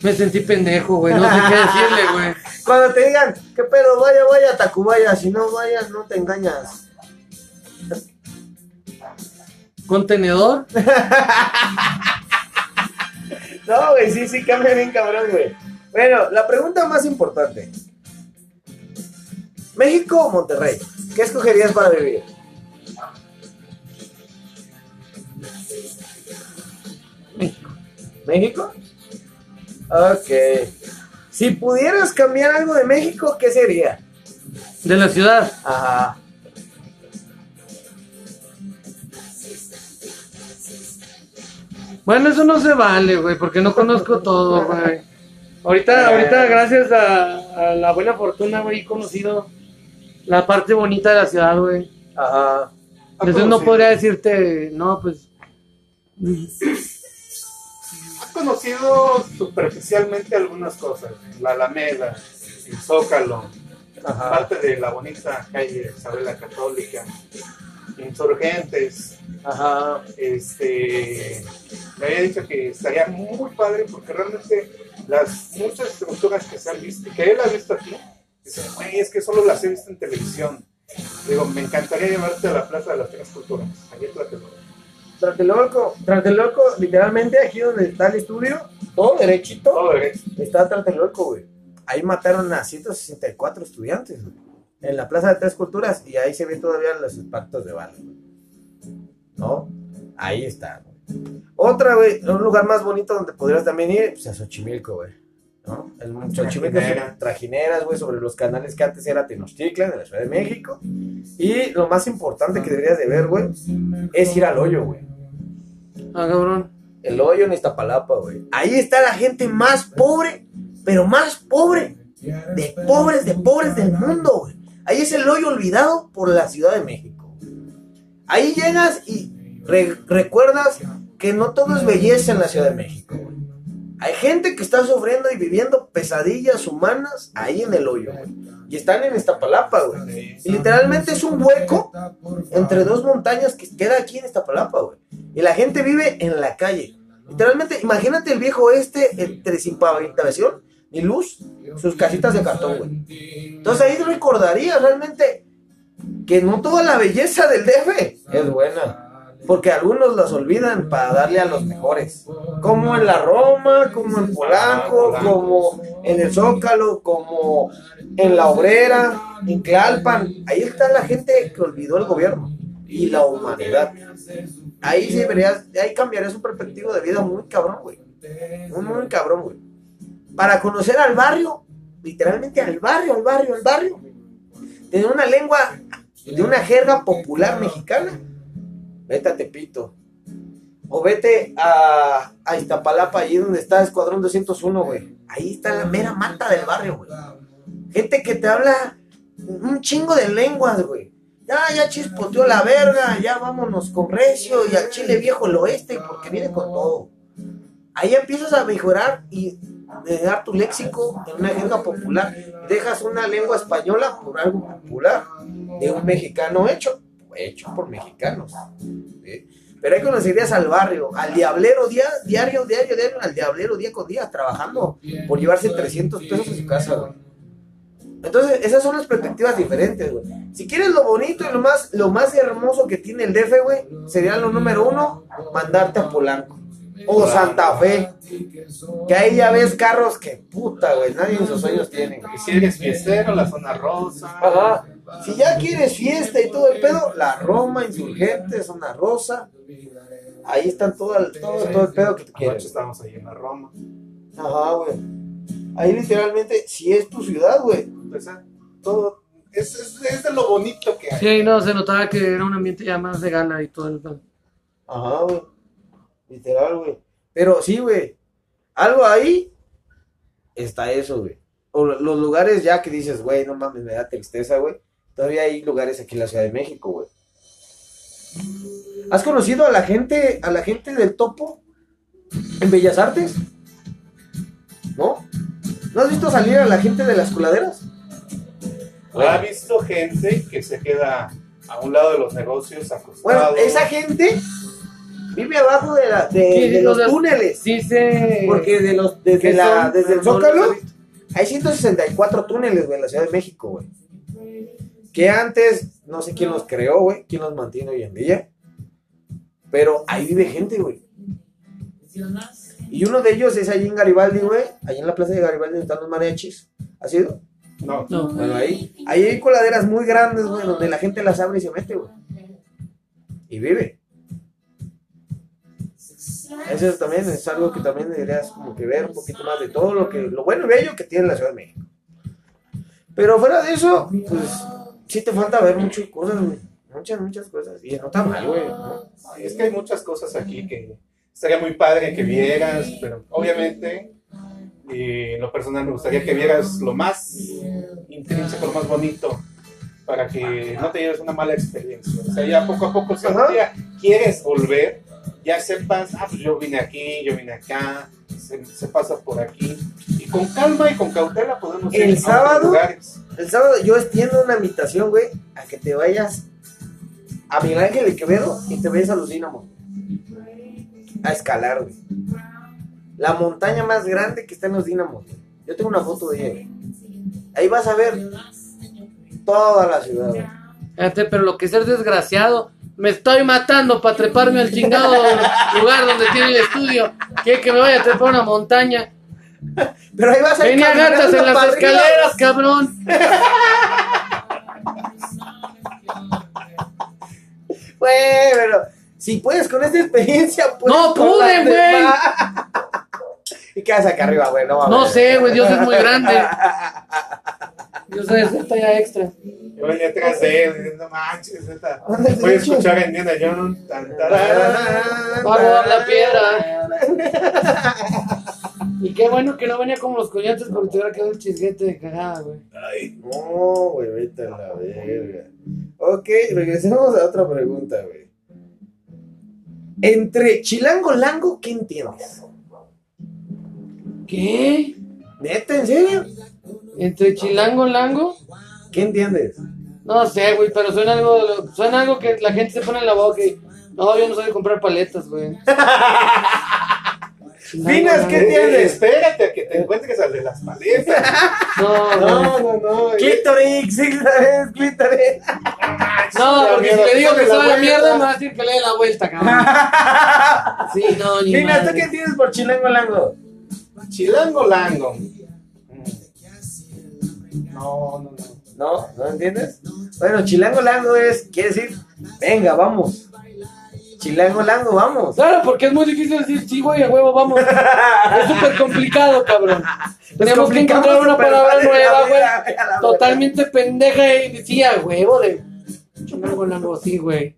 Me sentí pendejo, güey, no sé qué decirle, güey. Cuando te digan, ¿qué pedo? Vaya, vaya, Tacubaya. Si no vayas, no te engañas. ¿Contenedor? No, güey, sí, sí, cambia bien cabrón, güey. Bueno, la pregunta más importante. ¿México o Monterrey? ¿Qué escogerías para vivir? México. ¿México? Ok. Si pudieras cambiar algo de México, ¿qué sería? De la ciudad. Ajá. Bueno, eso no se vale, güey, porque no conozco todo, güey. Ahorita, ahorita, gracias a, a la buena fortuna, güey, he conocido la parte bonita de la ciudad, güey. Ajá. Entonces no podría decirte, no, pues. Has conocido superficialmente algunas cosas. La Alameda, el Zócalo, Ajá. parte de la bonita calle Isabel la Católica, Insurgentes. Ajá. Este, me había dicho que estaría muy padre porque realmente las muchas estructuras que se han visto, que él ha visto aquí, dice, güey, es que solo las he visto en televisión. Digo, me encantaría llevarte a la Plaza de las Tres Culturas, allí en Tlatelolco. Tlatelolco, Tlatelolco, literalmente aquí donde está el estudio, todo derechito, Todo derecho. está Tlatelolco, güey. Ahí mataron a 164 estudiantes, güey. En la Plaza de Tres Culturas, y ahí se ven todavía los impactos de bala, güey. ¿No? Ahí está, güey. Otra, güey, un lugar más bonito donde podrías también ir, pues a Xochimilco, güey. ¿No? El Xochimilco trajineras, güey, sobre los canales que antes era Tenochtitlan, de la Ciudad de México. Y lo más importante que deberías de ver, güey, es ir al hoyo, güey. Ah, cabrón. El hoyo en Iztapalapa, güey. Ahí está la gente más pobre, pero más pobre. De pobres, de pobres del mundo, güey. Ahí es el hoyo olvidado por la Ciudad de México. Ahí llegas y re- recuerdas que no todo es belleza en la Ciudad de México. Hay gente que está sufriendo y viviendo pesadillas humanas ahí en el hoyo, güey. Y están en Iztapalapa, güey. Y literalmente es un hueco entre dos montañas que queda aquí en Iztapalapa, güey. Y la gente vive en la calle. Literalmente, imagínate el viejo este entre sin pavimentación ni luz, sus casitas de cartón, güey. Entonces ahí recordaría realmente que no toda la belleza del DF es buena. Porque algunos las olvidan para darle a los mejores. Como en la Roma, como en Polanco, como en el Zócalo, como en la Obrera, en Tlalpan. Ahí está la gente que olvidó el gobierno y la humanidad. Ahí sí verías, ahí cambiaría su perspectiva de vida muy cabrón, güey. Muy, muy cabrón, güey. Para conocer al barrio, literalmente al barrio, al barrio, al barrio. Tener una lengua de una jerga popular mexicana vete a Tepito. O vete a, a Iztapalapa, allí donde está Escuadrón 201, güey. Ahí está la mera mata del barrio, güey. Gente que te habla un chingo de lenguas, güey. Ya, ya chispoteó la verga, ya vámonos con recio y al chile viejo el oeste, porque viene con todo. Ahí empiezas a mejorar y dejar tu léxico en una jerga popular. Dejas una lengua española por algo popular, de un mexicano hecho hecho por mexicanos. Pero ahí conocerías al barrio, al diablero día, diario, diario, diario, al diablero día con día, trabajando por llevarse 300 pesos a su casa. Entonces, esas son las perspectivas diferentes. Si quieres lo bonito y lo más, lo más hermoso que tiene el DF, sería lo número uno, mandarte a Polanco. O Santa Fe. Que ahí ya ves carros que puta, güey, nadie en sus sueños tiene. Y si eres fiestero, la zona rosa. Ajá. Si ya quieres fiesta y todo el pedo, la Roma, Insurgente, Zona Rosa. Ahí están todo el, todo, todo el pedo que tú quieres. estamos ahí en la Roma. Ajá, güey. Ahí literalmente, si es tu ciudad, güey. Pues, todo. Es, es, es, de lo bonito que hay. Sí, no, se notaba que era un ambiente ya más de gala y todo el pedo. Ajá, güey. Literal, güey. Pero sí, güey. Algo ahí está eso, güey. O los lugares ya que dices, güey, no mames, me da tristeza, güey Todavía hay lugares aquí en la Ciudad de México, güey. ¿Has conocido a la gente, a la gente del topo en Bellas Artes? ¿No? ¿No has visto salir a la gente de las coladeras? Ha visto gente que se queda a un lado de los negocios acostado. Bueno, esa gente vive abajo de, la, de, los, túneles. Dice. Porque de los, desde, la, desde el Zócalo hay 164 túneles, güey, en la Ciudad de México, güey que antes, no sé quién los creó, güey, quién los mantiene hoy en día, pero ahí vive gente, güey. Y uno de ellos es allí en Garibaldi, güey, allí en la plaza de Garibaldi donde están los mariachis. ¿Ha sido? No. no. Bueno, ahí, ahí hay coladeras muy grandes, güey, donde la gente las abre y se mete, güey. Y vive. Eso también es algo que también deberías como que ver un poquito más de todo lo que, lo bueno y bello que tiene la Ciudad de México. Pero fuera de eso, pues sí te falta ver muchas cosas, Muchas, muchas cosas. Y no está mal, güey. Es que hay muchas cosas aquí que estaría muy padre que vieras, pero obviamente, en lo personal me gustaría que vieras lo más intrínseco, lo más bonito, para que no te lleves una mala experiencia. O sea, ya poco a poco, si un día quieres volver, ya sepas, ah, pues yo vine aquí, yo vine acá, se, pasa por aquí. Y con calma y con cautela podemos el ir sábado, a lugares. El sábado yo extiendo una invitación, güey, a que te vayas a Miguel Ángel de Quevedo y te vayas a los Dínamos. A escalar, güey. La montaña más grande que está en los Dínamos. Yo tengo una foto de ella. Ahí vas a ver toda la ciudad, Fíjate, pero lo que es ser desgraciado me estoy matando para treparme al chingado lugar donde tiene el estudio. Quiere que me vaya a trepar una montaña. Pero ahí vas a Venía gatas en las escaleras, cabrón. Güey, pero si puedes con esta experiencia, pues. No pude, güey. ¿Y qué haces acá arriba, güey? No, no sé, güey, Dios es muy grande. Dios es ya extra. Yo venía atrás de él diciendo, manches, esta. Voy a escuchar en Indiana Jones. Tan, Vamos la piedra. y qué bueno que no venía como los coyotes porque te hubiera quedado el chisguete de cagada, güey. Ay, no, güey, vete a la verga. Ok, regresemos a otra pregunta, güey. Entre Chilango Lango, ¿qué entiendes? ¿Qué? ¿Neta, en serio? ¿Entre Chilango Lango? ¿Qué entiendes? No sé, güey, pero suena algo, suena algo que la gente se pone en la boca y... No, yo no soy de comprar paletas, güey. Finas, ¿qué tienes? Espérate a que te encuentres al de las paletas. No, no. No, no, no. Clítoris, sí, ¿sabes? Clítoris. No, porque si le digo que soy la mierda, me va a decir que le dé la vuelta, cabrón. Sí, no, ni Finas, ¿tú qué tienes por Chilango Lango? Chilango Lango. No, no, no. ¿No? ¿No entiendes? Bueno, Chilango Lango es, quiere decir, venga, vamos. Chilango Lango, vamos. Claro, porque es muy difícil decir sí, güey, a huevo, vamos. Es súper complicado, cabrón. Tenemos que encontrar una palabra vale nueva, güey. Totalmente pendeja y decía, huevo, de. Chilango, lango, sí, güey.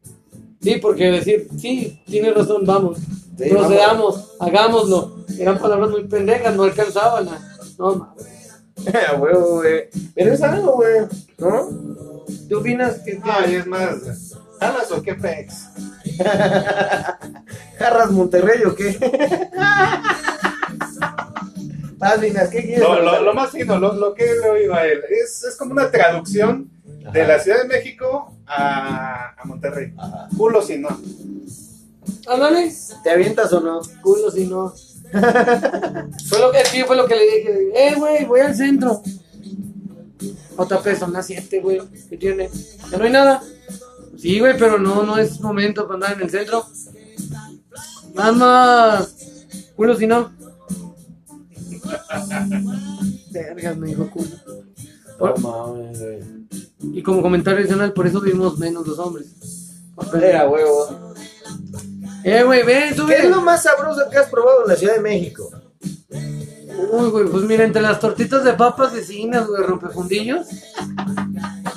Sí, porque decir, sí, tienes razón, vamos. Sí, Procedamos, hagámoslo. Eran palabras muy pendejas, no alcanzaban a. No, mames. A huevo, güey. Pero es algo, güey. ¿No? ¿Tú opinas que Ay, es más. ¿Jalas o qué pex? Jarras Monterrey o qué? Más ¿qué quieres? Lo, lo, lo más fino, lo, lo que le oído a él, es, es como una traducción de la Ciudad de México a, a Monterrey. Ajá. Culo si no. Ándale, ¿Te avientas o no? culo si no. fue lo que, sí, fue lo que le dije. Eh, güey, voy al centro. Son las 7, güey. ¿Qué tiene? Ya no hay nada. Sí, güey, pero no, no es momento para andar en el centro. Nada más. Culo si no. Vergas, me dijo culo. Por- mames, güey. y como comentario adicional, por eso vivimos menos los hombres. Era huevo. Eh, güey, ven, ¿Qué sube. es lo más sabroso que has probado en la Ciudad de México? Uy, güey, pues mira, entre las tortitas de papas vecinas, güey, rompefundillos.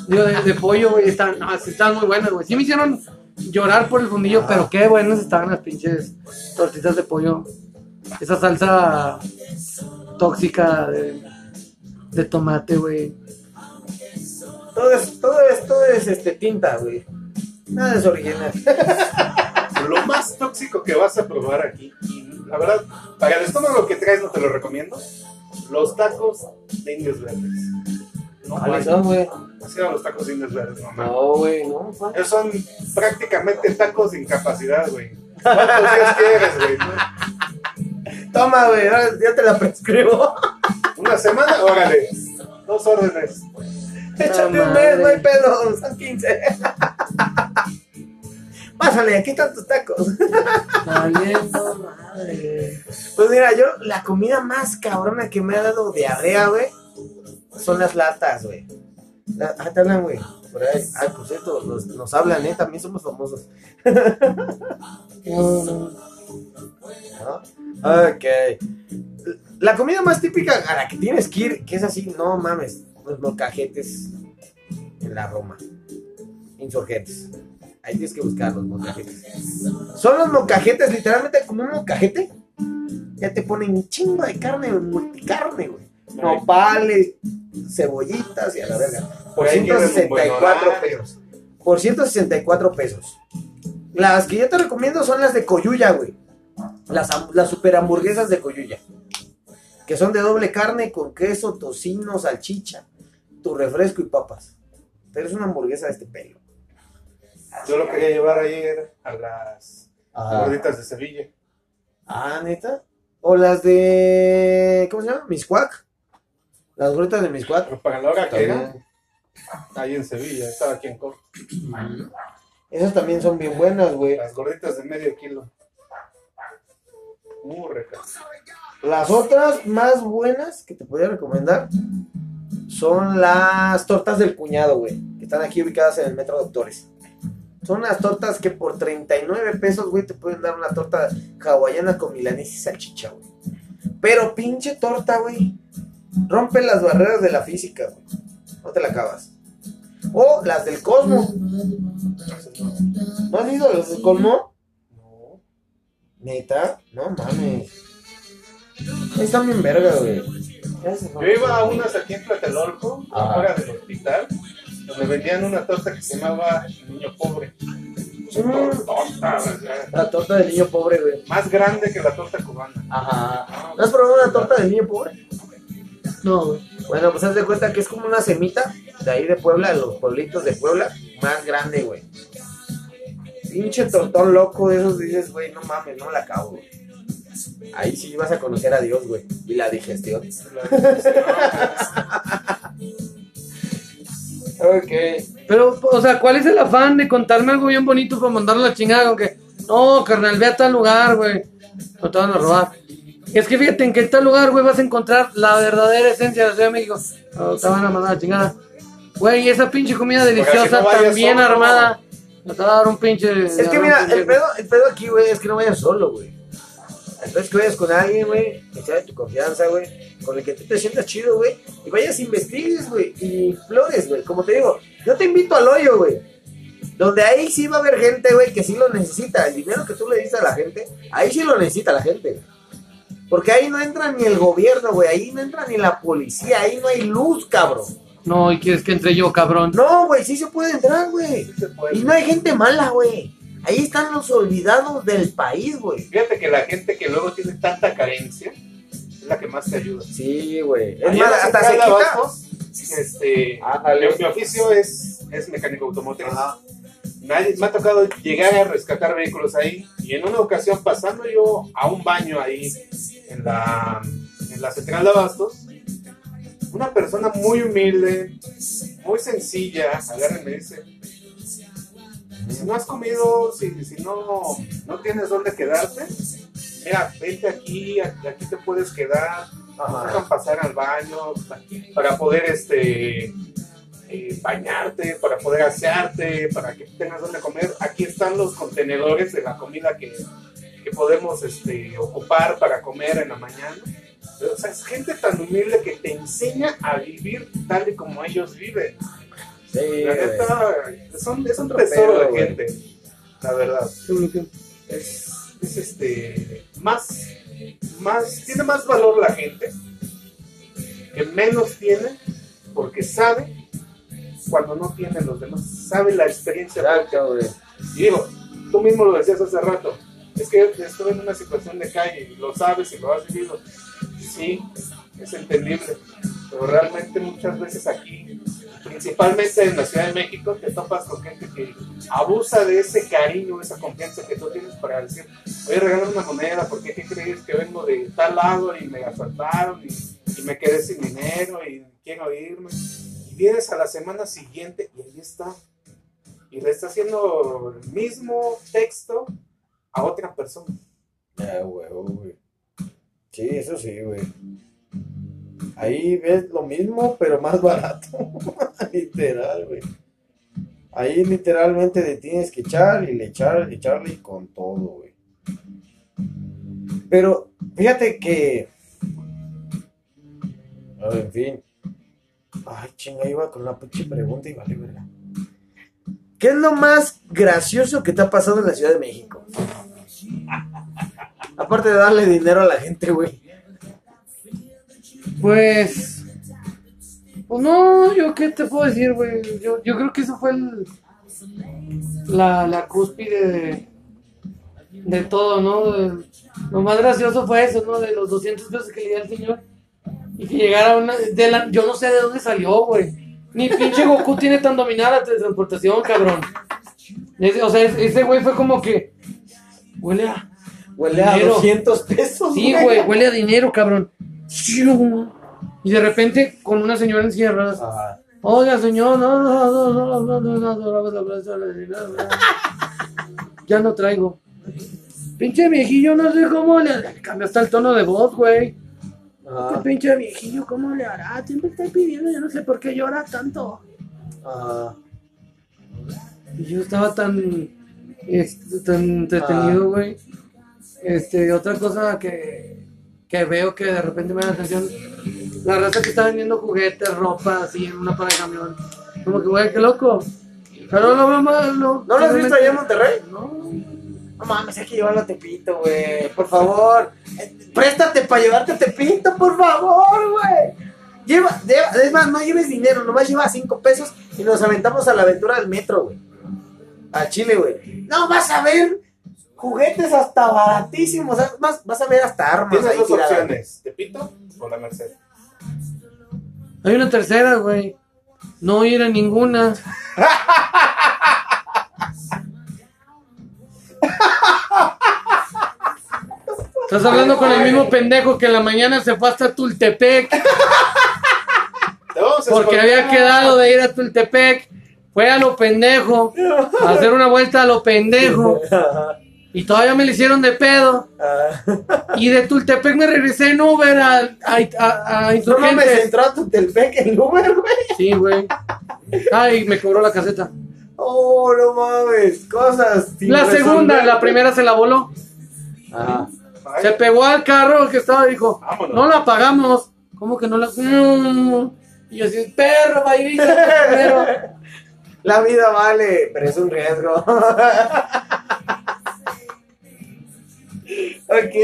Digo, de, de pollo, güey, están, no, sí están muy buenas, güey. Sí me hicieron llorar por el fundillo, pero qué buenas estaban las pinches tortitas de pollo. Esa salsa tóxica de, de tomate, güey. Todo es, todo es, todo es este, tinta, güey. Nada es original. Lo más tóxico que vas a probar aquí, y la verdad, para el estómago que traes no te lo recomiendo, los tacos de indios verdes. No, ¿Cuáles man, son, güey? así eran los tacos de indios verdes, no, man. No, güey, no. pa. Esos son prácticamente tacos de incapacidad, güey. ¿Cuántos días quieres, güey? Toma, güey, ya te la prescribo. ¿Una semana? Órale. Dos órdenes. Échate un mes, no hay pedo, son 15. Pásale, aquí están tus tacos. Valiendo madre. Pues mira, yo, la comida más cabrona que me ha dado diarrea, güey, son las latas, güey. La- Ah, te hablan, güey. Por ahí. Ay, por cierto, nos, nos hablan, ¿eh? También somos famosos. No. Ok. La comida más típica a la que tienes que ir, que es así, no mames, los molcajetes en la Roma. Insurgentes. Ahí tienes que buscar los molcajetes. Son los molcajetes, literalmente como un molcajete. Ya te ponen un chingo de carne, multicarne, güey. Nopales, cebollitas y a la verga. Por Ahí tienes un buen 164 horario. pesos. Por 164 pesos. Las que yo te recomiendo son las de Coyuya, güey. Las, las super hamburguesas de Coyuya. Que son de doble carne con queso, tocino, salchicha, tu refresco y papas. Pero es una hamburguesa de este pelo. Yo lo quería llevar ayer a las gorditas de Sevilla. Ah, neta. O las de. ¿Cómo se llama? Miscuac. Las gorditas de Miscuac. Pero para la hora que era, ahí en Sevilla, estaba aquí en corto. Esas también son bien buenas, güey. Las gorditas de medio kilo. Muy ricas. Las otras más buenas que te podría recomendar son las tortas del cuñado, güey. Que están aquí ubicadas en el Metro Doctores. Son unas tortas que por 39 pesos, güey, te pueden dar una torta hawaiana con milanesa y salchicha, güey. Pero pinche torta, güey. Rompe las barreras de la física, güey. No te la acabas. O las del Cosmo. No. ¿No has ido a las del Cosmo? No. Neta, no mames. Están bien verga, güey. Yo iba a unas aquí en Tlatelolco, afuera del hospital, donde vendían una torta que se llamaba Niño Pobre. Torta, La torta del niño pobre, güey. más grande que la torta cubana. Ajá. ¿No has probado una torta del niño pobre? No, güey. Bueno, pues haz de cuenta que es como una semita de ahí de Puebla, de los pueblitos de Puebla, más grande, güey. Pinche tortón loco de esos, dices, güey, no mames, no la acabo, güey. Ahí sí vas a conocer a Dios, güey. Y la digestión. Ok. Pero, o sea, ¿cuál es el afán de contarme algo bien bonito para mandarlo a la chingada? Con que, no, carnal, ve a tal lugar, güey. No te van a robar. Es que fíjate, en que tal lugar, güey, vas a encontrar la verdadera esencia de la Ciudad de México. No te van a mandar a la chingada. Güey, esa pinche comida deliciosa, no tan bien solo. armada. No te va a dar un pinche. Es que mira, el pedo, el pedo aquí, güey, es que no vayas solo, güey. Entonces que vayas con alguien, güey, que sea de tu confianza, güey, con el que tú te sientas chido, güey, y vayas, investigues, güey, y flores, güey. Como te digo, yo te invito al hoyo, güey. Donde ahí sí va a haber gente, güey, que sí lo necesita. El dinero que tú le dices a la gente, ahí sí lo necesita la gente. Porque ahí no entra ni el gobierno, güey, ahí no entra ni la policía, ahí no hay luz, cabrón. No, y quieres que entre yo, cabrón. No, güey, sí se puede entrar, güey. Y no hay gente mala, güey. Ahí están los olvidados del país, güey. Fíjate que la gente que luego tiene tanta carencia es la que más te ayuda. Sí, güey. Es más, hasta se quita. este, mi oficio es, es mecánico automotriz. Nadie, me ha tocado llegar a rescatar vehículos ahí y en una ocasión pasando yo a un baño ahí en la, en la central de abastos, una persona muy humilde, muy sencilla, agarra y me dice, si no has comido, si, si no, no tienes dónde quedarte, mira, vente aquí, aquí aquí te puedes quedar, Ajá. dejan pasar al baño para poder este eh, bañarte, para poder asearte, para que tengas donde comer. Aquí están los contenedores de la comida que, que podemos este, ocupar para comer en la mañana. O sea, es gente tan humilde que te enseña a vivir tal y como ellos viven. Sí, La neta, son, es un Otro tesoro pedo, de güey. gente, la verdad. Es, es este, más, más, tiene más valor la gente que menos tiene porque sabe cuando no tienen los demás, sabe la experiencia. Exacto, güey. Y digo, tú mismo lo decías hace rato, es que estuve en una situación de calle y lo sabes y lo has vivido. Sí, es entendible, pero realmente muchas veces aquí, principalmente en la Ciudad de México, te topas con gente que abusa de ese cariño, esa confianza que tú tienes para decir, voy a regalar una moneda porque ¿qué crees que vengo de tal lado y me asaltaron y, y me quedé sin dinero y quiero irme? Y vienes a la semana siguiente y ahí está y le está haciendo el mismo texto a otra persona. Ya, huevo, güey. Sí, eso sí, güey. Ahí ves lo mismo, pero más barato. Literal, güey. Ahí literalmente le tienes que echar y le echar, echarle con todo, güey. Pero fíjate que. Ah, en fin. Ay, chinga, iba con una pinche pregunta y vale, verga. ¿Qué es lo más gracioso que te ha pasado en la Ciudad de México? Aparte de darle dinero a la gente, güey. Pues. Pues no, yo qué te puedo decir, güey. Yo, yo creo que eso fue el, la, la cúspide de, de todo, ¿no? De- lo más gracioso fue eso, ¿no? De los 200 pesos que le di al señor. Y que llegara una. De la, yo no sé de dónde salió, güey. Ni pinche Goku tiene tan dominada la teletransportación, cabrón. Ese- o sea, ese güey fue como que. Huele a. Huele a Dinero. 200 pesos. Sí, güey, huele a dinero, cabrón. Y de repente con una señora en. Oiga, señor, no, no, no, Ya no traigo. Pinche viejillo, no sé cómo le cambió hasta el tono de voz, güey. Este pinche viejillo, ¿cómo le hará? Siempre está pidiendo, yo no sé por qué llora tanto. Ajá. Yo estaba tan, tan entretenido, güey. Este, otra cosa que que veo que de repente me da la atención, la raza que está vendiendo juguetes, ropa, así en una parada de camión. Como que, güey, qué loco. Pero lo veo mal, no. ¿No lo has visto allá en Monterrey? No. No mames, hay que llevarlo a Tepito, güey. Por favor. Préstate para llevarte a Tepito, por favor, güey. Lleva, lleva- es más, no lleves dinero, nomás lleva cinco pesos y nos aventamos a la aventura del metro, güey. A Chile, güey. No, vas a ver juguetes hasta baratísimos. Vas, vas a ver hasta armas. Tienes ahí dos tiradas. opciones, Tepito o la Merced. Hay una tercera, güey. No ir a ninguna. Estás hablando con el mismo pendejo que en la mañana se fue hasta Tultepec porque había quedado de ir a Tultepec. Fue a lo pendejo, a hacer una vuelta a lo pendejo. Y todavía me le hicieron de pedo. Y de Tultepec me regresé en Uber a, a, a- a No mames, Insurgentes. entró a tu telpec el Uber, güey. Sí, güey. Ay, me cobró la caseta. Oh, no mames, cosas. sin La segunda, la primera se la voló. Ay, Se pegó al carro que estaba y dijo, Vámonos. no la pagamos. ¿Cómo que no la? Mm. Y yo así, perro, vaivita, perro. La vida vale, pero es un riesgo. ok.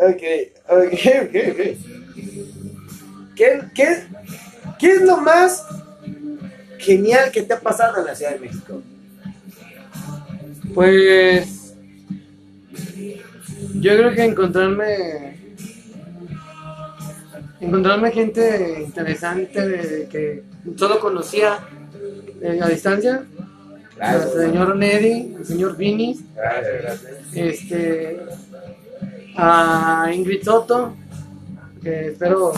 Ok, ok, ok, ok. ¿Qué, qué, ¿Qué es lo más genial que te ha pasado en la Ciudad de México? Pues yo creo que encontrarme encontrarme gente interesante que solo conocía eh, a distancia. Claro. al señor Neddy, al señor Vini, Gracias, gracias. este, a Ingrid Soto, que espero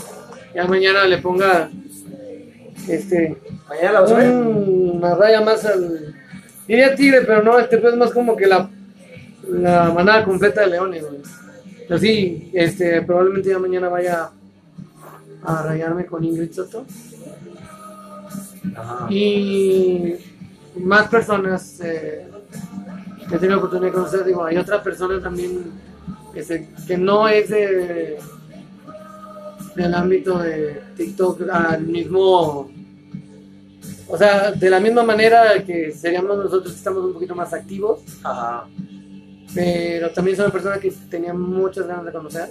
ya mañana le ponga este Mañana ver. una raya más al diría tigre, pero no, este pues es más como que la la manada completa de leones, güey. Pero sí, este probablemente ya mañana vaya a rayarme con Ingrid Soto Ajá. y más personas eh, que he tenido la oportunidad de conocer, digo, hay otra persona también que, se- que no es de, del ámbito de TikTok al mismo, o sea, de la misma manera que seríamos nosotros que estamos un poquito más activos, Ajá. pero también es una persona que tenía muchas ganas de conocer.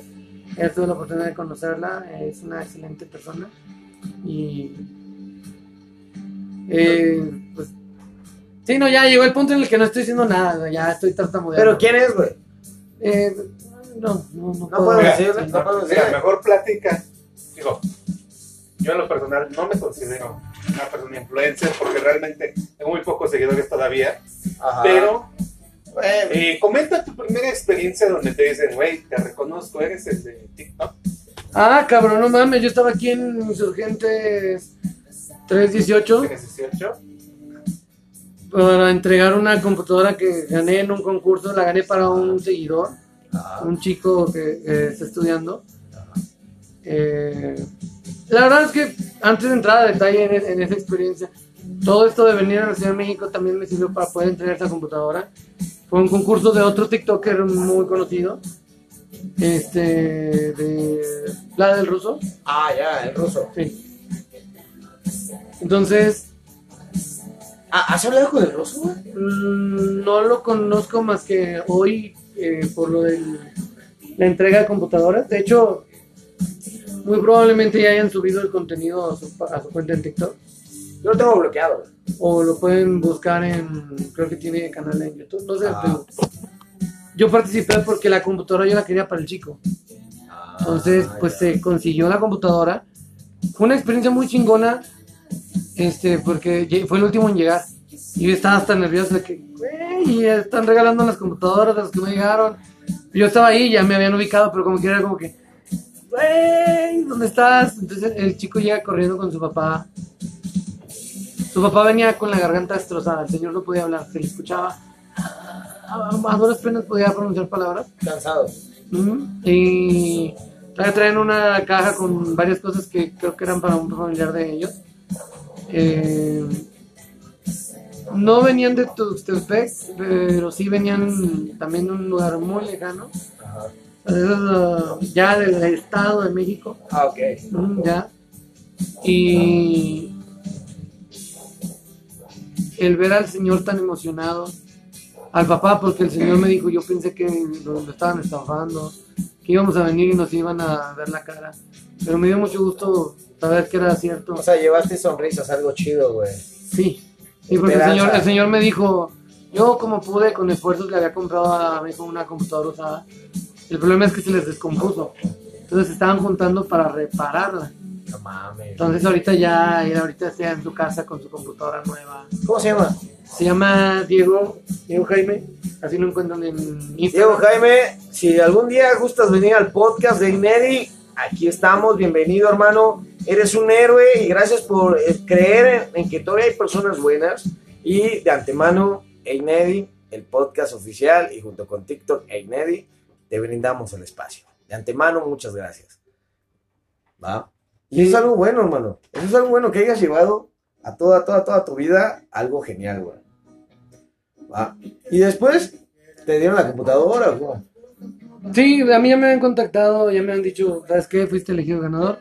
Él tuve la oportunidad de conocerla, es una excelente persona y eh, pues sí, no, ya llegó el punto en el que no estoy haciendo nada, ya estoy tartamudeando. Pero ¿quién es, güey? Eh, no, no, no, puedo decirlo, sí. no puedo Mira, decirlo. mejor plática. Digo, yo en lo personal no me considero una persona influencer porque realmente tengo muy pocos seguidores todavía. Ajá. Pero eh, comenta tu primera experiencia donde te dicen, güey, te reconozco, eres el de TikTok. Ah, cabrón, no mames, yo estaba aquí en Insurgentes 318 Tienes 18. Para entregar una computadora que gané en un concurso, la gané para un seguidor. Ajá. un chico que, que está estudiando. Eh, la verdad es que antes de entrar a detalle en, en esa experiencia, todo esto de venir a la Ciudad de México también me sirvió para poder entregar esa computadora. Fue un concurso de otro TikToker muy conocido, este, de la del ruso. Ah, ya, el ruso. Sí. Entonces, ¿Has hablado con el ruso, güey? Mm, No lo conozco más que hoy eh, por lo de la entrega de computadoras. De hecho, muy probablemente ya hayan subido el contenido a su, a su cuenta en TikTok. Yo lo tengo bloqueado. O lo pueden buscar en, creo que tiene canal en YouTube. No sé, Ah. pero yo participé porque la computadora yo la quería para el chico. Entonces, Ah, pues se consiguió la computadora. Fue una experiencia muy chingona, este, porque fue el último en llegar. Y yo estaba hasta nervioso de que, güey, están regalando las computadoras de las que me llegaron. Yo estaba ahí, ya me habían ubicado, pero como que era como que, güey, ¿dónde estás? Entonces el chico llega corriendo con su papá. Su papá venía con la garganta destrozada, el señor no podía hablar, se le escuchaba. A, duras penas podía pronunciar palabras. Cansado. Ujú. Y traen una caja con varias cosas que creo que eran para un familiar de ellos. Eh, no venían de Tuxtepec, pero sí venían también de un lugar muy lejano. Ajá. Ya del Estado de México. Ah, ok. Ujú, ya. Y el ver al señor tan emocionado, al papá, porque el señor me dijo, yo pensé que lo, lo estaban estafando, que íbamos a venir y nos iban a ver la cara. Pero me dio mucho gusto saber que era cierto. O sea, llevaste sonrisas, algo chido, güey. Sí, sí porque el señor, el señor me dijo, yo como pude, con esfuerzos le había comprado a mi hijo una computadora usada. El problema es que se les descompuso. Entonces estaban juntando para repararla. No mames. Entonces ahorita ya, ya ahorita está en su casa con su computadora nueva. ¿Cómo se llama? Se llama Diego, Diego Jaime, así lo encuentran en Diego Instagram. Jaime, si algún día gustas venir al podcast de Ignedi, aquí estamos, bienvenido hermano, eres un héroe y gracias por eh, creer en, en que todavía hay personas buenas y de antemano, Ignedi, el podcast oficial y junto con TikTok e Ignedi, te brindamos el espacio. De antemano, muchas gracias. ¿Va? Y eso es algo bueno, hermano. Eso es algo bueno que hayas llevado a toda, toda, toda tu vida algo genial, güey. ¿Va? Y después, ¿te dieron la computadora cómo? Sí, a mí ya me han contactado, ya me han dicho, ¿sabes qué? Fuiste elegido ganador.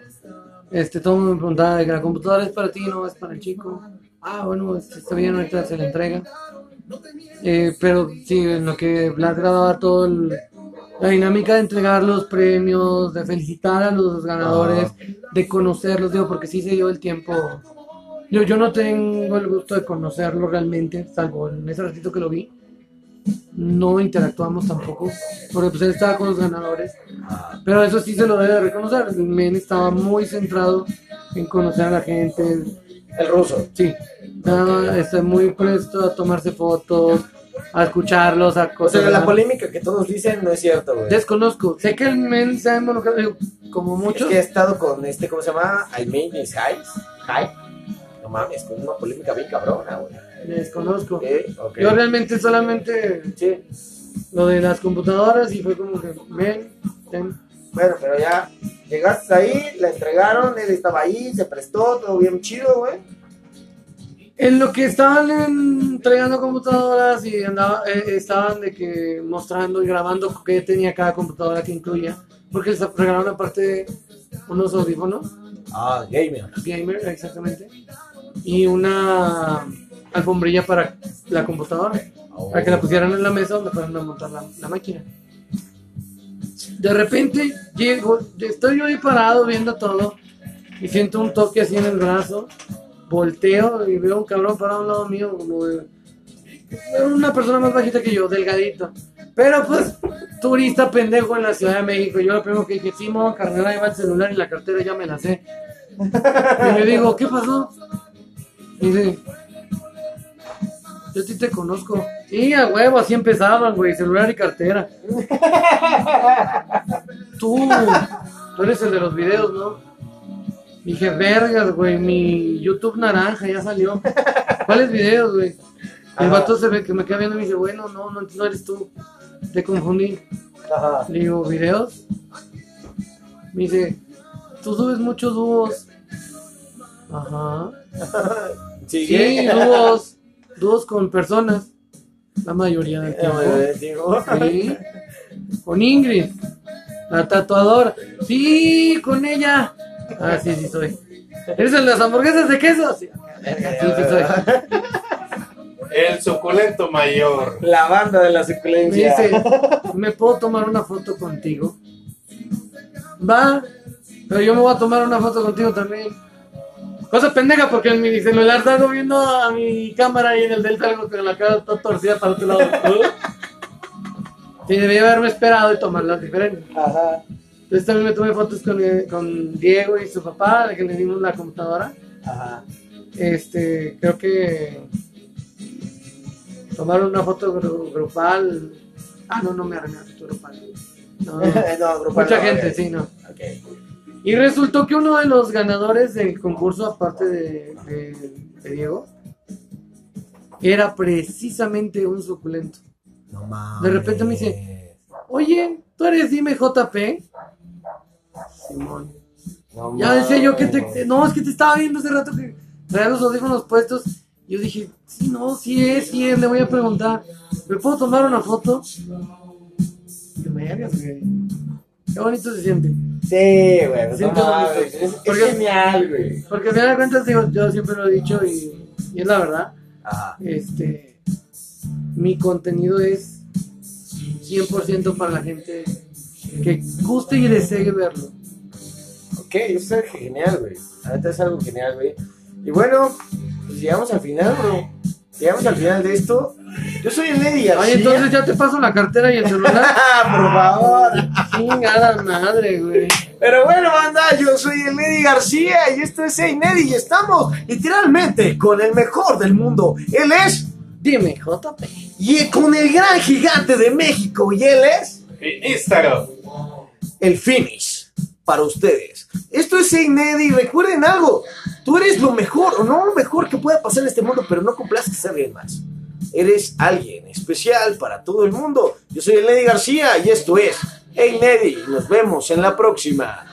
Este, todo el mundo me preguntaba de que la computadora es para ti, no es para el chico. Ah, bueno, este, está bien, ahorita se le entrega. Eh, pero sí, en lo que Vlad grababa todo el- la dinámica de entregar los premios, de felicitar a los ganadores, de conocerlos, digo, porque sí se dio el tiempo. Yo, yo no tengo el gusto de conocerlo realmente, salvo en ese ratito que lo vi. No interactuamos tampoco, porque pues él estaba con los ganadores. Pero eso sí se lo debe de reconocer. El men estaba muy centrado en conocer a la gente. el ruso. Sí, estaba muy presto a tomarse fotos, a escucharlos, a O sea, cosas. la polémica que todos dicen no es cierto, güey. Desconozco. Sé que el men se ha involucrado, como Es muchos. que he estado con este, ¿cómo se llama? Almain is High. High. No mames, con una polémica bien cabrona, güey. Desconozco. Ok, ok. Yo realmente solamente Sí. lo de las computadoras y fue como que, men, ten. Bueno, pero ya llegaste ahí, la entregaron, él estaba ahí, se prestó, todo bien chido, güey. En lo que estaban entregando computadoras y andaba, eh, estaban de que mostrando y grabando qué tenía cada computadora que incluía, porque les regalaron aparte unos audífonos Ah, gamer. gamer exactamente y una alfombrilla para la computadora, para que la pusieran en la mesa donde fueran a montar la, la máquina. De repente llego, estoy yo ahí parado viendo todo y siento un toque así en el brazo, volteo y veo un cabrón parado a un lado mío como de una persona más bajita que yo, delgadito. Pero pues, turista pendejo en la Ciudad de México. Yo lo primero que dije, Simón, carnal, ahí va el celular y la cartera ya me la sé. Y le digo, ¿qué pasó? Y dice, yo a ti te conozco. Sí, a huevo, así empezaban, güey, celular y cartera. Tú, tú eres el de los videos, ¿no? Dije, vergas, güey, mi YouTube naranja ya salió. ¿Cuáles videos, güey? El vato se ve que me queda viendo y me dice, bueno, no, no, no eres tú. Te confundí. Ajá. Le digo, ¿videos? Me dice, tú subes muchos dúos. Ajá. Sí, dúos. Dúos con personas. La mayoría del tiempo. Eh, digo. Sí. Con Ingrid. La tatuadora. Sí, con ella. Ah, sí, sí soy. ¿Eres el de las hamburguesas de queso? Sí, sí, sí soy. El suculento mayor. La banda de la Me suculencia. dice, ¿me puedo tomar una foto contigo? Va, pero yo me voy a tomar una foto contigo también. Cosa pendeja, porque en mi celular salgo viendo a mi cámara y en el del salgo con la cara toda torcida para otro lado. Sí, debía haberme esperado y tomarlas diferentes. Ajá. Entonces también me tomé fotos con, eh, con Diego y su papá, de que le dimos la computadora. Ajá. Este, creo que tomaron una foto gru- grupal. Ah, no, no me arreglé foto grupal. No, grupal Mucha no, gente, sí, no. Ok. Y resultó que uno de los ganadores del concurso, aparte de, de- de Diego, era precisamente un suculento. No mames. De repente me dice, Oye, ¿tú eres Dime JP? Simón. No Ya decía yo que te, mames. te- No, es que te estaba viendo hace rato que traía los audífonos puestos. Yo dije, sí, no, sí es, sí es, le voy a preguntar. ¿Me puedo tomar una foto? Que me hagas, güey. Qué bonito se siente. Sí, güey. No mames, Es, es Porque- genial, güey. Porque al final de cuentas, digo, yo siempre lo he dicho y, y es la verdad. Ajá. Este, mi contenido es 100% para la gente que guste y desee verlo. Ok, eso es genial, güey. Neta es algo genial, güey. Y bueno, pues llegamos al final, bro. Llegamos al final de esto. Yo soy el Eddie García. Oye, entonces ya te paso la cartera y el celular. Ah, por favor. Chingada madre, güey. Pero bueno, banda, yo soy el Neddy García y esto es Hey Neddy y estamos literalmente con el mejor del mundo. Él es Dime, JP. y con el gran gigante de México y él es Instagram. el finish para ustedes. Esto es Hey recuerden algo, tú eres lo mejor o no lo mejor que pueda pasar en este mundo, pero no complazcas a alguien más. Eres alguien especial para todo el mundo. Yo soy el García y esto es Hey. Nos vemos en la próxima.